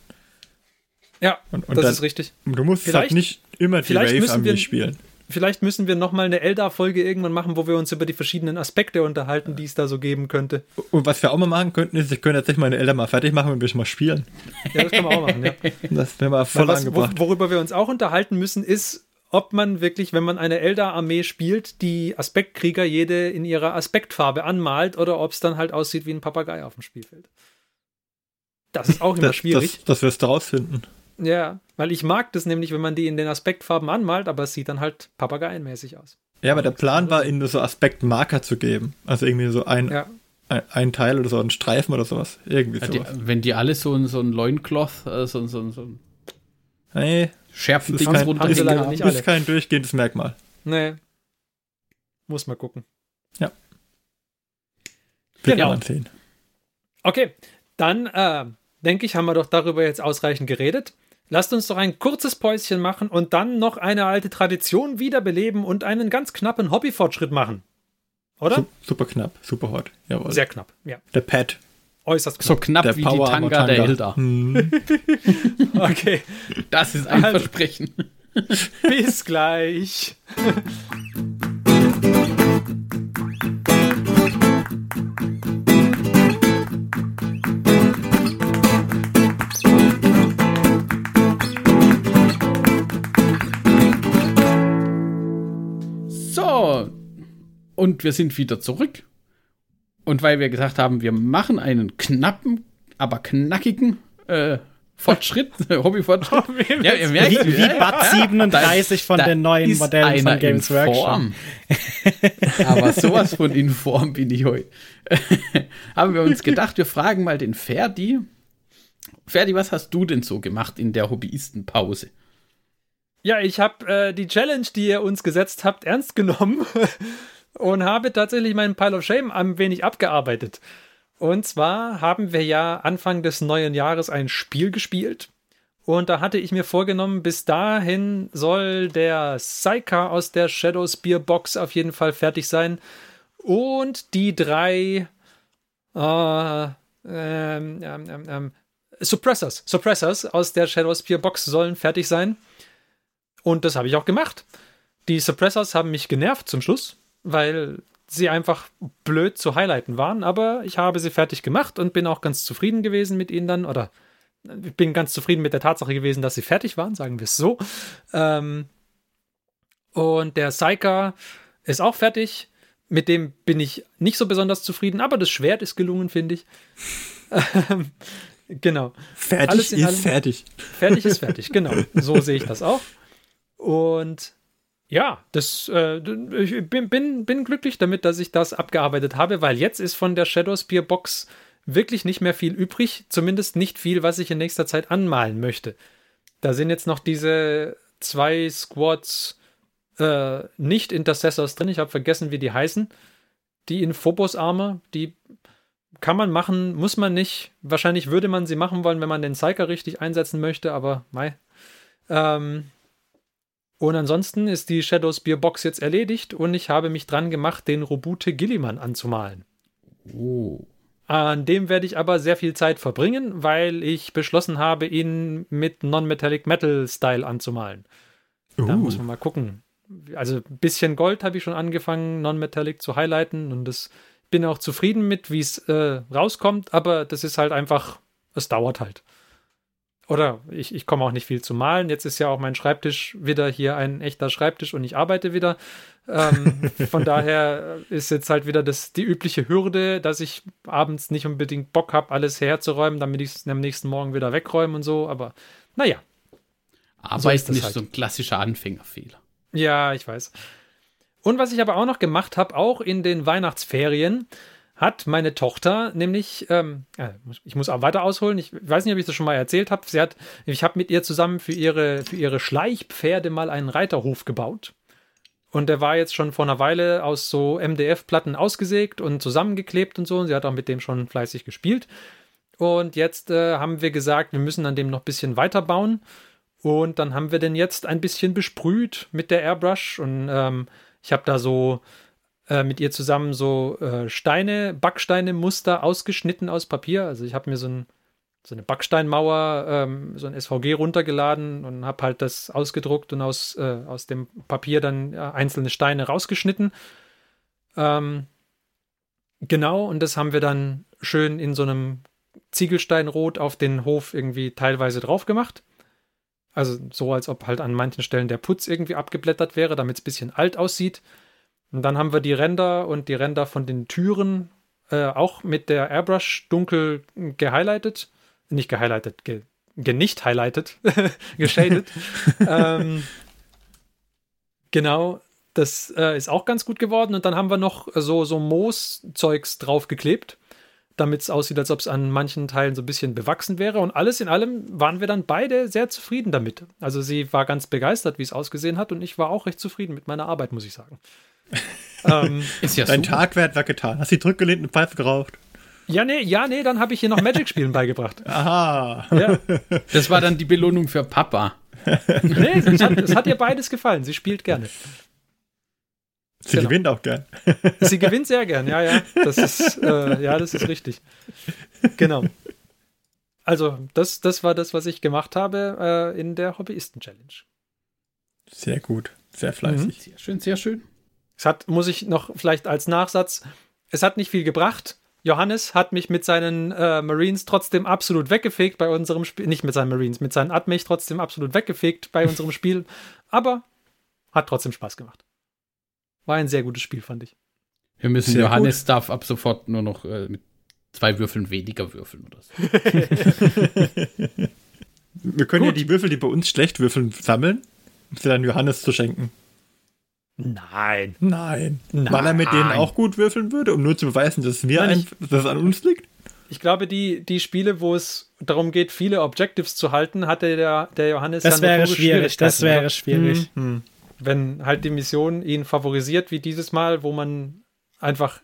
Ja, Und- und das dann- ist richtig. Du musst Vielleicht- halt nicht immer die vielleicht müssen Wave-Armee wir- spielen. Vielleicht müssen wir noch mal eine Eldar-Folge irgendwann machen, wo wir uns über die verschiedenen Aspekte unterhalten, die es da so geben könnte. Und was wir auch mal machen könnten, ist, ich könnte tatsächlich meine Eltern mal fertig machen und wir schon mal spielen. Ja, das können wir auch machen. Ja. [laughs] Das wäre mal voll Weil was, angebracht. worüber wir uns auch unterhalten müssen, ist, ob man wirklich, wenn man eine Eldar-Armee spielt, die Aspektkrieger jede in ihrer Aspektfarbe anmalt oder ob es dann halt aussieht wie ein Papagei auf dem Spielfeld. Das ist auch [laughs] immer Das, schwierig. das, das wirst du rausfinden. Ja, weil ich mag das nämlich, wenn man die in den Aspektfarben anmalt, aber es sieht dann halt papageienmäßig aus. Ja, aber der Plan war, ihnen so Aspektmarker zu geben. Also irgendwie so ein, Ja, ein, ein Teil oder so, ein Streifen oder sowas. Irgendwie Ja, die, sowas. wenn die alle so ein, so ein Loincloth, äh, so, ein- so, ein- so ein Nee, Schärfendings Das ist kein- runter haben ist alle. kein durchgehendes Merkmal. nee. Muss mal gucken. Wird Genau. man sehen. Okay, dann äh, denke ich, haben wir doch darüber jetzt ausreichend geredet. Lasst uns doch ein kurzes Päuschen machen und dann noch eine alte Tradition wiederbeleben und einen ganz knappen Hobbyfortschritt machen. Oder? Su super knapp, super hot. Jawohl. Sehr knapp, ja. der Pad, Äußerst knapp. So knapp der wie Power die Tanga der Elder. Hm. [laughs] Okay, Das ist ein Also- Versprechen. [laughs] bis gleich. [laughs] und wir sind wieder zurück. Und weil wir gesagt haben, wir machen einen knappen, aber knackigen äh, Fortschritt, [laughs] Hobbyfortschritt. ja, ihr merkt, Wie, wie Bad 37 von da den neuen Modellen von Games in Workshop. Form. [laughs] Aber sowas von in Form bin ich heute. [laughs] Haben wir uns gedacht, wir fragen mal den Ferdi. Ferdi, was hast du denn so gemacht in der Hobbyistenpause? Ja, ich habe äh, die Challenge, die ihr uns gesetzt habt, ernst genommen und habe tatsächlich meinen Pile of Shame ein wenig abgearbeitet. Und zwar haben wir ja Anfang des neuen Jahres ein Spiel gespielt. Und da hatte ich mir vorgenommen, bis dahin soll der Psyker aus der Shadow Spear Box auf jeden Fall fertig sein. Und die drei äh, ähm, ähm, ähm, ähm, Suppressors, Suppressors aus der Shadow Spear Box sollen fertig sein. Und das habe ich auch gemacht. Die Suppressors haben mich genervt zum Schluss, weil sie einfach blöd zu highlighten waren, aber ich habe sie fertig gemacht und bin auch ganz zufrieden gewesen mit ihnen dann, oder ich bin ganz zufrieden mit der Tatsache gewesen, dass sie fertig waren, sagen wir es so. Ähm, und der Psyker ist auch fertig. Mit dem bin ich nicht so besonders zufrieden, aber das Schwert ist gelungen, finde ich. Ähm, [laughs] genau. Fertig ist allem- fertig. Fertig ist fertig, genau. So sehe ich das auch. Und ja, das, äh, ich bin, bin, bin glücklich damit, dass ich das abgearbeitet habe, weil jetzt ist von der Shadow Spear Box wirklich nicht mehr viel übrig. Zumindest nicht viel, was ich in nächster Zeit anmalen möchte. Da sind jetzt noch diese zwei Squads äh, nicht Intercessors drin. Ich habe vergessen, wie die heißen. Die in Phobos Armor, die kann man machen, muss man nicht. Wahrscheinlich würde man sie machen wollen, wenn man den Psyker richtig einsetzen möchte, aber mei. Ähm, und ansonsten ist die Shadow Spear Box jetzt erledigt und ich habe mich dran gemacht, den Robute Gilliman anzumalen. Oh. An dem werde ich aber sehr viel Zeit verbringen, weil ich beschlossen habe, ihn mit Non-Metallic Metal Style anzumalen. Da Uh. muss man mal gucken. Also ein bisschen Gold habe ich schon angefangen, Non-Metallic zu highlighten und das bin auch zufrieden mit, wie es äh, rauskommt, aber das ist halt einfach, es dauert halt. Oder ich, ich komme auch nicht viel zu malen. Jetzt ist ja auch mein Schreibtisch wieder hier ein echter Schreibtisch und ich arbeite wieder. Ähm, [laughs] von daher ist jetzt halt wieder das, die übliche Hürde, dass ich abends nicht unbedingt Bock habe, alles herzuräumen, damit ich es am nächsten Morgen wieder wegräume und so. Aber naja, Aber So ist nicht halt. so ein klassischer Anfängerfehler. Ja, ich weiß. Und was ich aber auch noch gemacht habe, auch in den Weihnachtsferien, hat meine Tochter nämlich, ähm, äh, ich muss auch weiter ausholen, ich weiß nicht, ob ich das schon mal erzählt habe, sie hat, ich habe mit ihr zusammen für ihre, für ihre Schleichpferde mal einen Reiterhof gebaut. Und der war jetzt schon vor einer Weile aus so MDF-Platten ausgesägt und zusammengeklebt und so. Und sie hat auch mit dem schon fleißig gespielt. Und jetzt äh, haben wir gesagt, wir müssen an dem noch ein bisschen weiterbauen. Und dann haben wir den jetzt ein bisschen besprüht mit der Airbrush. Und ähm, ich habe da so äh, mit ihr zusammen so äh, Steine, Backsteine-Muster ausgeschnitten aus Papier. Also ich habe mir so, ein, so eine Backsteinmauer, ähm, so ein SVG runtergeladen und habe halt das ausgedruckt und aus, äh, aus dem Papier dann einzelne Steine rausgeschnitten. Ähm, genau, und das haben wir dann schön in so einem Ziegelsteinrot auf den Hof irgendwie teilweise drauf gemacht. Also so, als ob halt an manchen Stellen der Putz irgendwie abgeblättert wäre, damit es ein bisschen alt aussieht. Und dann haben wir die Ränder und die Ränder von den Türen äh, auch mit der Airbrush dunkel gehighlightet. Nicht gehighlightet, ge, ge nicht highlighted, [laughs] geschadet. [laughs] ähm, genau, das äh, ist auch ganz gut geworden. Und dann haben wir noch so, so Mooszeugs draufgeklebt, damit es aussieht, als ob es an manchen Teilen so ein bisschen bewachsen wäre. Und alles in allem waren wir dann beide sehr zufrieden damit. Also sie war ganz begeistert, wie es ausgesehen hat. Und ich war auch recht zufrieden mit meiner Arbeit, muss ich sagen. Ähm, [laughs] ist ja Dein super. Tagwert war getan. Hast du zurückgelehnt und Pfeife geraucht? Ja, nee, ja, nee, dann habe ich hier noch Magic-Spielen [laughs] beigebracht. Aha. Ja. Das war dann die Belohnung für Papa. [laughs] nee, es hat, es hat ihr beides gefallen. Sie spielt gerne. Sie genau. gewinnt auch gern. Sie gewinnt sehr gern, ja, ja. Das ist, äh, ja, das ist richtig. Genau. Also, das, das war das, was ich gemacht habe äh, in der Hobbyisten-Challenge. Sehr gut. Sehr fleißig. Mhm. Sehr schön, sehr schön. Es hat, muss ich noch vielleicht als Nachsatz, es hat nicht viel gebracht. Johannes hat mich mit seinen äh, Marines trotzdem absolut weggefegt bei unserem Spiel. Nicht mit seinen Marines, mit seinen Admech trotzdem absolut weggefegt bei unserem [laughs] Spiel. Aber hat trotzdem Spaß gemacht. War ein sehr gutes Spiel, fand ich. Wir müssen sehr Johannes gut. darf ab sofort nur noch äh, mit zwei Würfeln weniger würfeln oder so. [laughs] Wir können gut. ja die Würfel, die bei uns schlecht würfeln, sammeln, um sie dann Johannes zu schenken. Nein. Nein. Nein. Weil er mit denen auch gut würfeln würde, um nur zu beweisen, dass, wir Nein, ein, dass es an uns liegt? Ich glaube, die, die Spiele, wo es darum geht, viele Objectives zu halten, hatte der, der Johannes Das wäre schwierig, das wäre schwierig. Hm. Hm. Wenn halt die Mission ihn favorisiert, wie dieses Mal, wo man einfach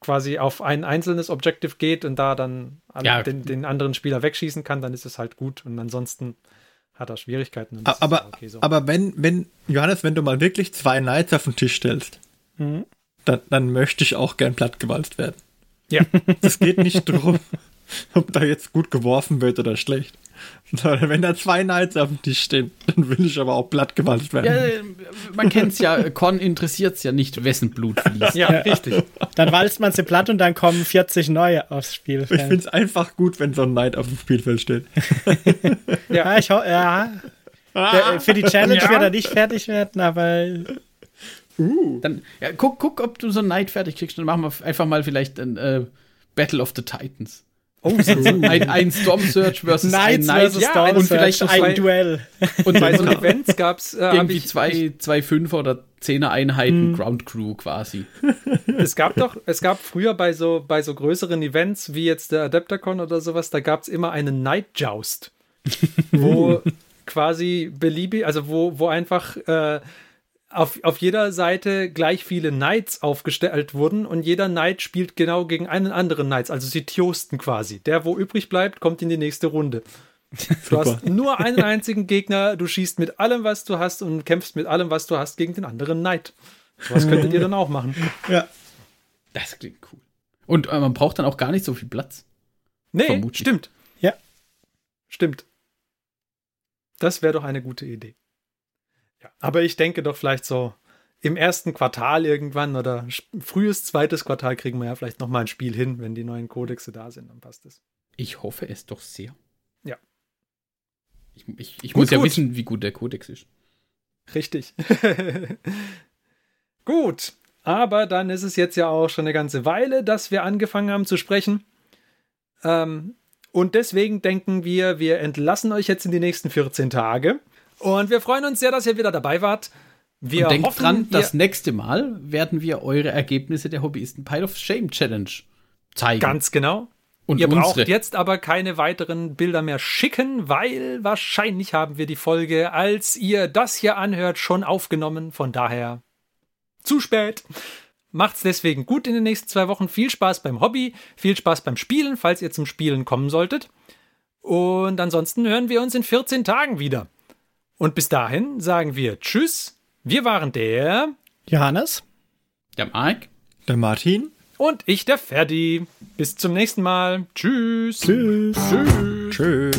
quasi auf ein einzelnes Objective geht und da dann ja. den, den anderen Spieler wegschießen kann, dann ist es halt gut. Und ansonsten hat er Schwierigkeiten. aber, okay so. aber wenn, wenn, Johannes, wenn du mal wirklich zwei Knights auf den Tisch stellst, mhm. dann, dann möchte ich auch gern plattgewalzt werden. Ja. Es geht nicht [laughs] darum, ob da jetzt gut geworfen wird oder schlecht. [laughs] Wenn da zwei Knights auf dem Tisch stehen, dann will ich aber auch plattgewalzt werden. Ja, man kennt es ja, Con interessiert es ja nicht, wessen Blut fließt. Ja, richtig. [laughs] Dann walzt man sie platt und dann kommen 40 neue aufs Spielfeld. Ich finde es einfach gut, wenn so ein Knight auf dem Spielfeld steht. [laughs] ja, ich hoffe, ja. Ah. Für die Challenge ja. wird er nicht fertig werden, aber. Uh. Dann ja, guck, guck, ob du so ein Knight fertig kriegst. Dann machen wir einfach mal vielleicht ein äh, Battle of the Titans. Oh, so. [laughs] ein, ein Storm Search versus Knights ein Knight. Versus Storm und vielleicht ein zwei, Duell. Und bei so Events gab es äh, irgendwie zwei, zwei Fünfer oder Zehner Einheiten hm. Ground Crew quasi. [laughs] Es gab doch, es gab früher bei so, bei so größeren Events wie jetzt der Adepticon oder sowas, da gab es immer einen Night Joust, wo [laughs] quasi beliebig, also wo, wo einfach äh, auf, auf jeder Seite gleich viele Knights aufgestellt wurden und jeder Knight spielt genau gegen einen anderen Knights. Also sie tiosten quasi. Der, wo übrig bleibt, kommt in die nächste Runde. [laughs] Du hast nur einen [laughs] einzigen Gegner, du schießt mit allem, was du hast und kämpfst mit allem, was du hast, gegen den anderen Knight. Was könntet ihr dann auch machen? [laughs] Ja. Das klingt cool. Und äh, man braucht dann auch gar nicht so viel Platz. Nee, Vermutlich. stimmt. Ja. Stimmt. Das wäre doch eine gute Idee. Ja, aber ich denke doch vielleicht so im ersten Quartal irgendwann oder frühes zweites Quartal kriegen wir ja vielleicht noch mal ein Spiel hin, wenn die neuen Kodexe da sind, dann passt es. Ich hoffe es doch sehr. Ja. Ich, ich, ich gut, muss ja gut. wissen, wie gut der Kodex ist. Richtig. [laughs] gut, aber dann ist es jetzt ja auch schon eine ganze Weile, dass wir angefangen haben zu sprechen. Ähm, und deswegen denken wir, wir entlassen euch jetzt in die nächsten 14 Tage. Und wir freuen uns sehr, dass ihr wieder dabei wart. Wir Und denkt hoffen, dran, das nächste Mal werden wir eure Ergebnisse der Hobbyisten Pile of Shame Challenge zeigen. Ganz genau. Und ihr unsere. braucht jetzt aber keine weiteren Bilder mehr schicken, weil wahrscheinlich haben wir die Folge, als ihr das hier anhört, schon aufgenommen. Von daher zu spät. Macht's deswegen gut in den nächsten zwei Wochen. Viel Spaß beim Hobby, viel Spaß beim Spielen, falls ihr zum Spielen kommen solltet. Und ansonsten hören wir uns in 14 Tagen wieder. Und bis dahin sagen wir Tschüss. Wir waren der Johannes, der Mike, der Martin und ich, der Ferdi. Bis zum nächsten Mal. Tschüss. Tschüss. Tschüss. Tschüss.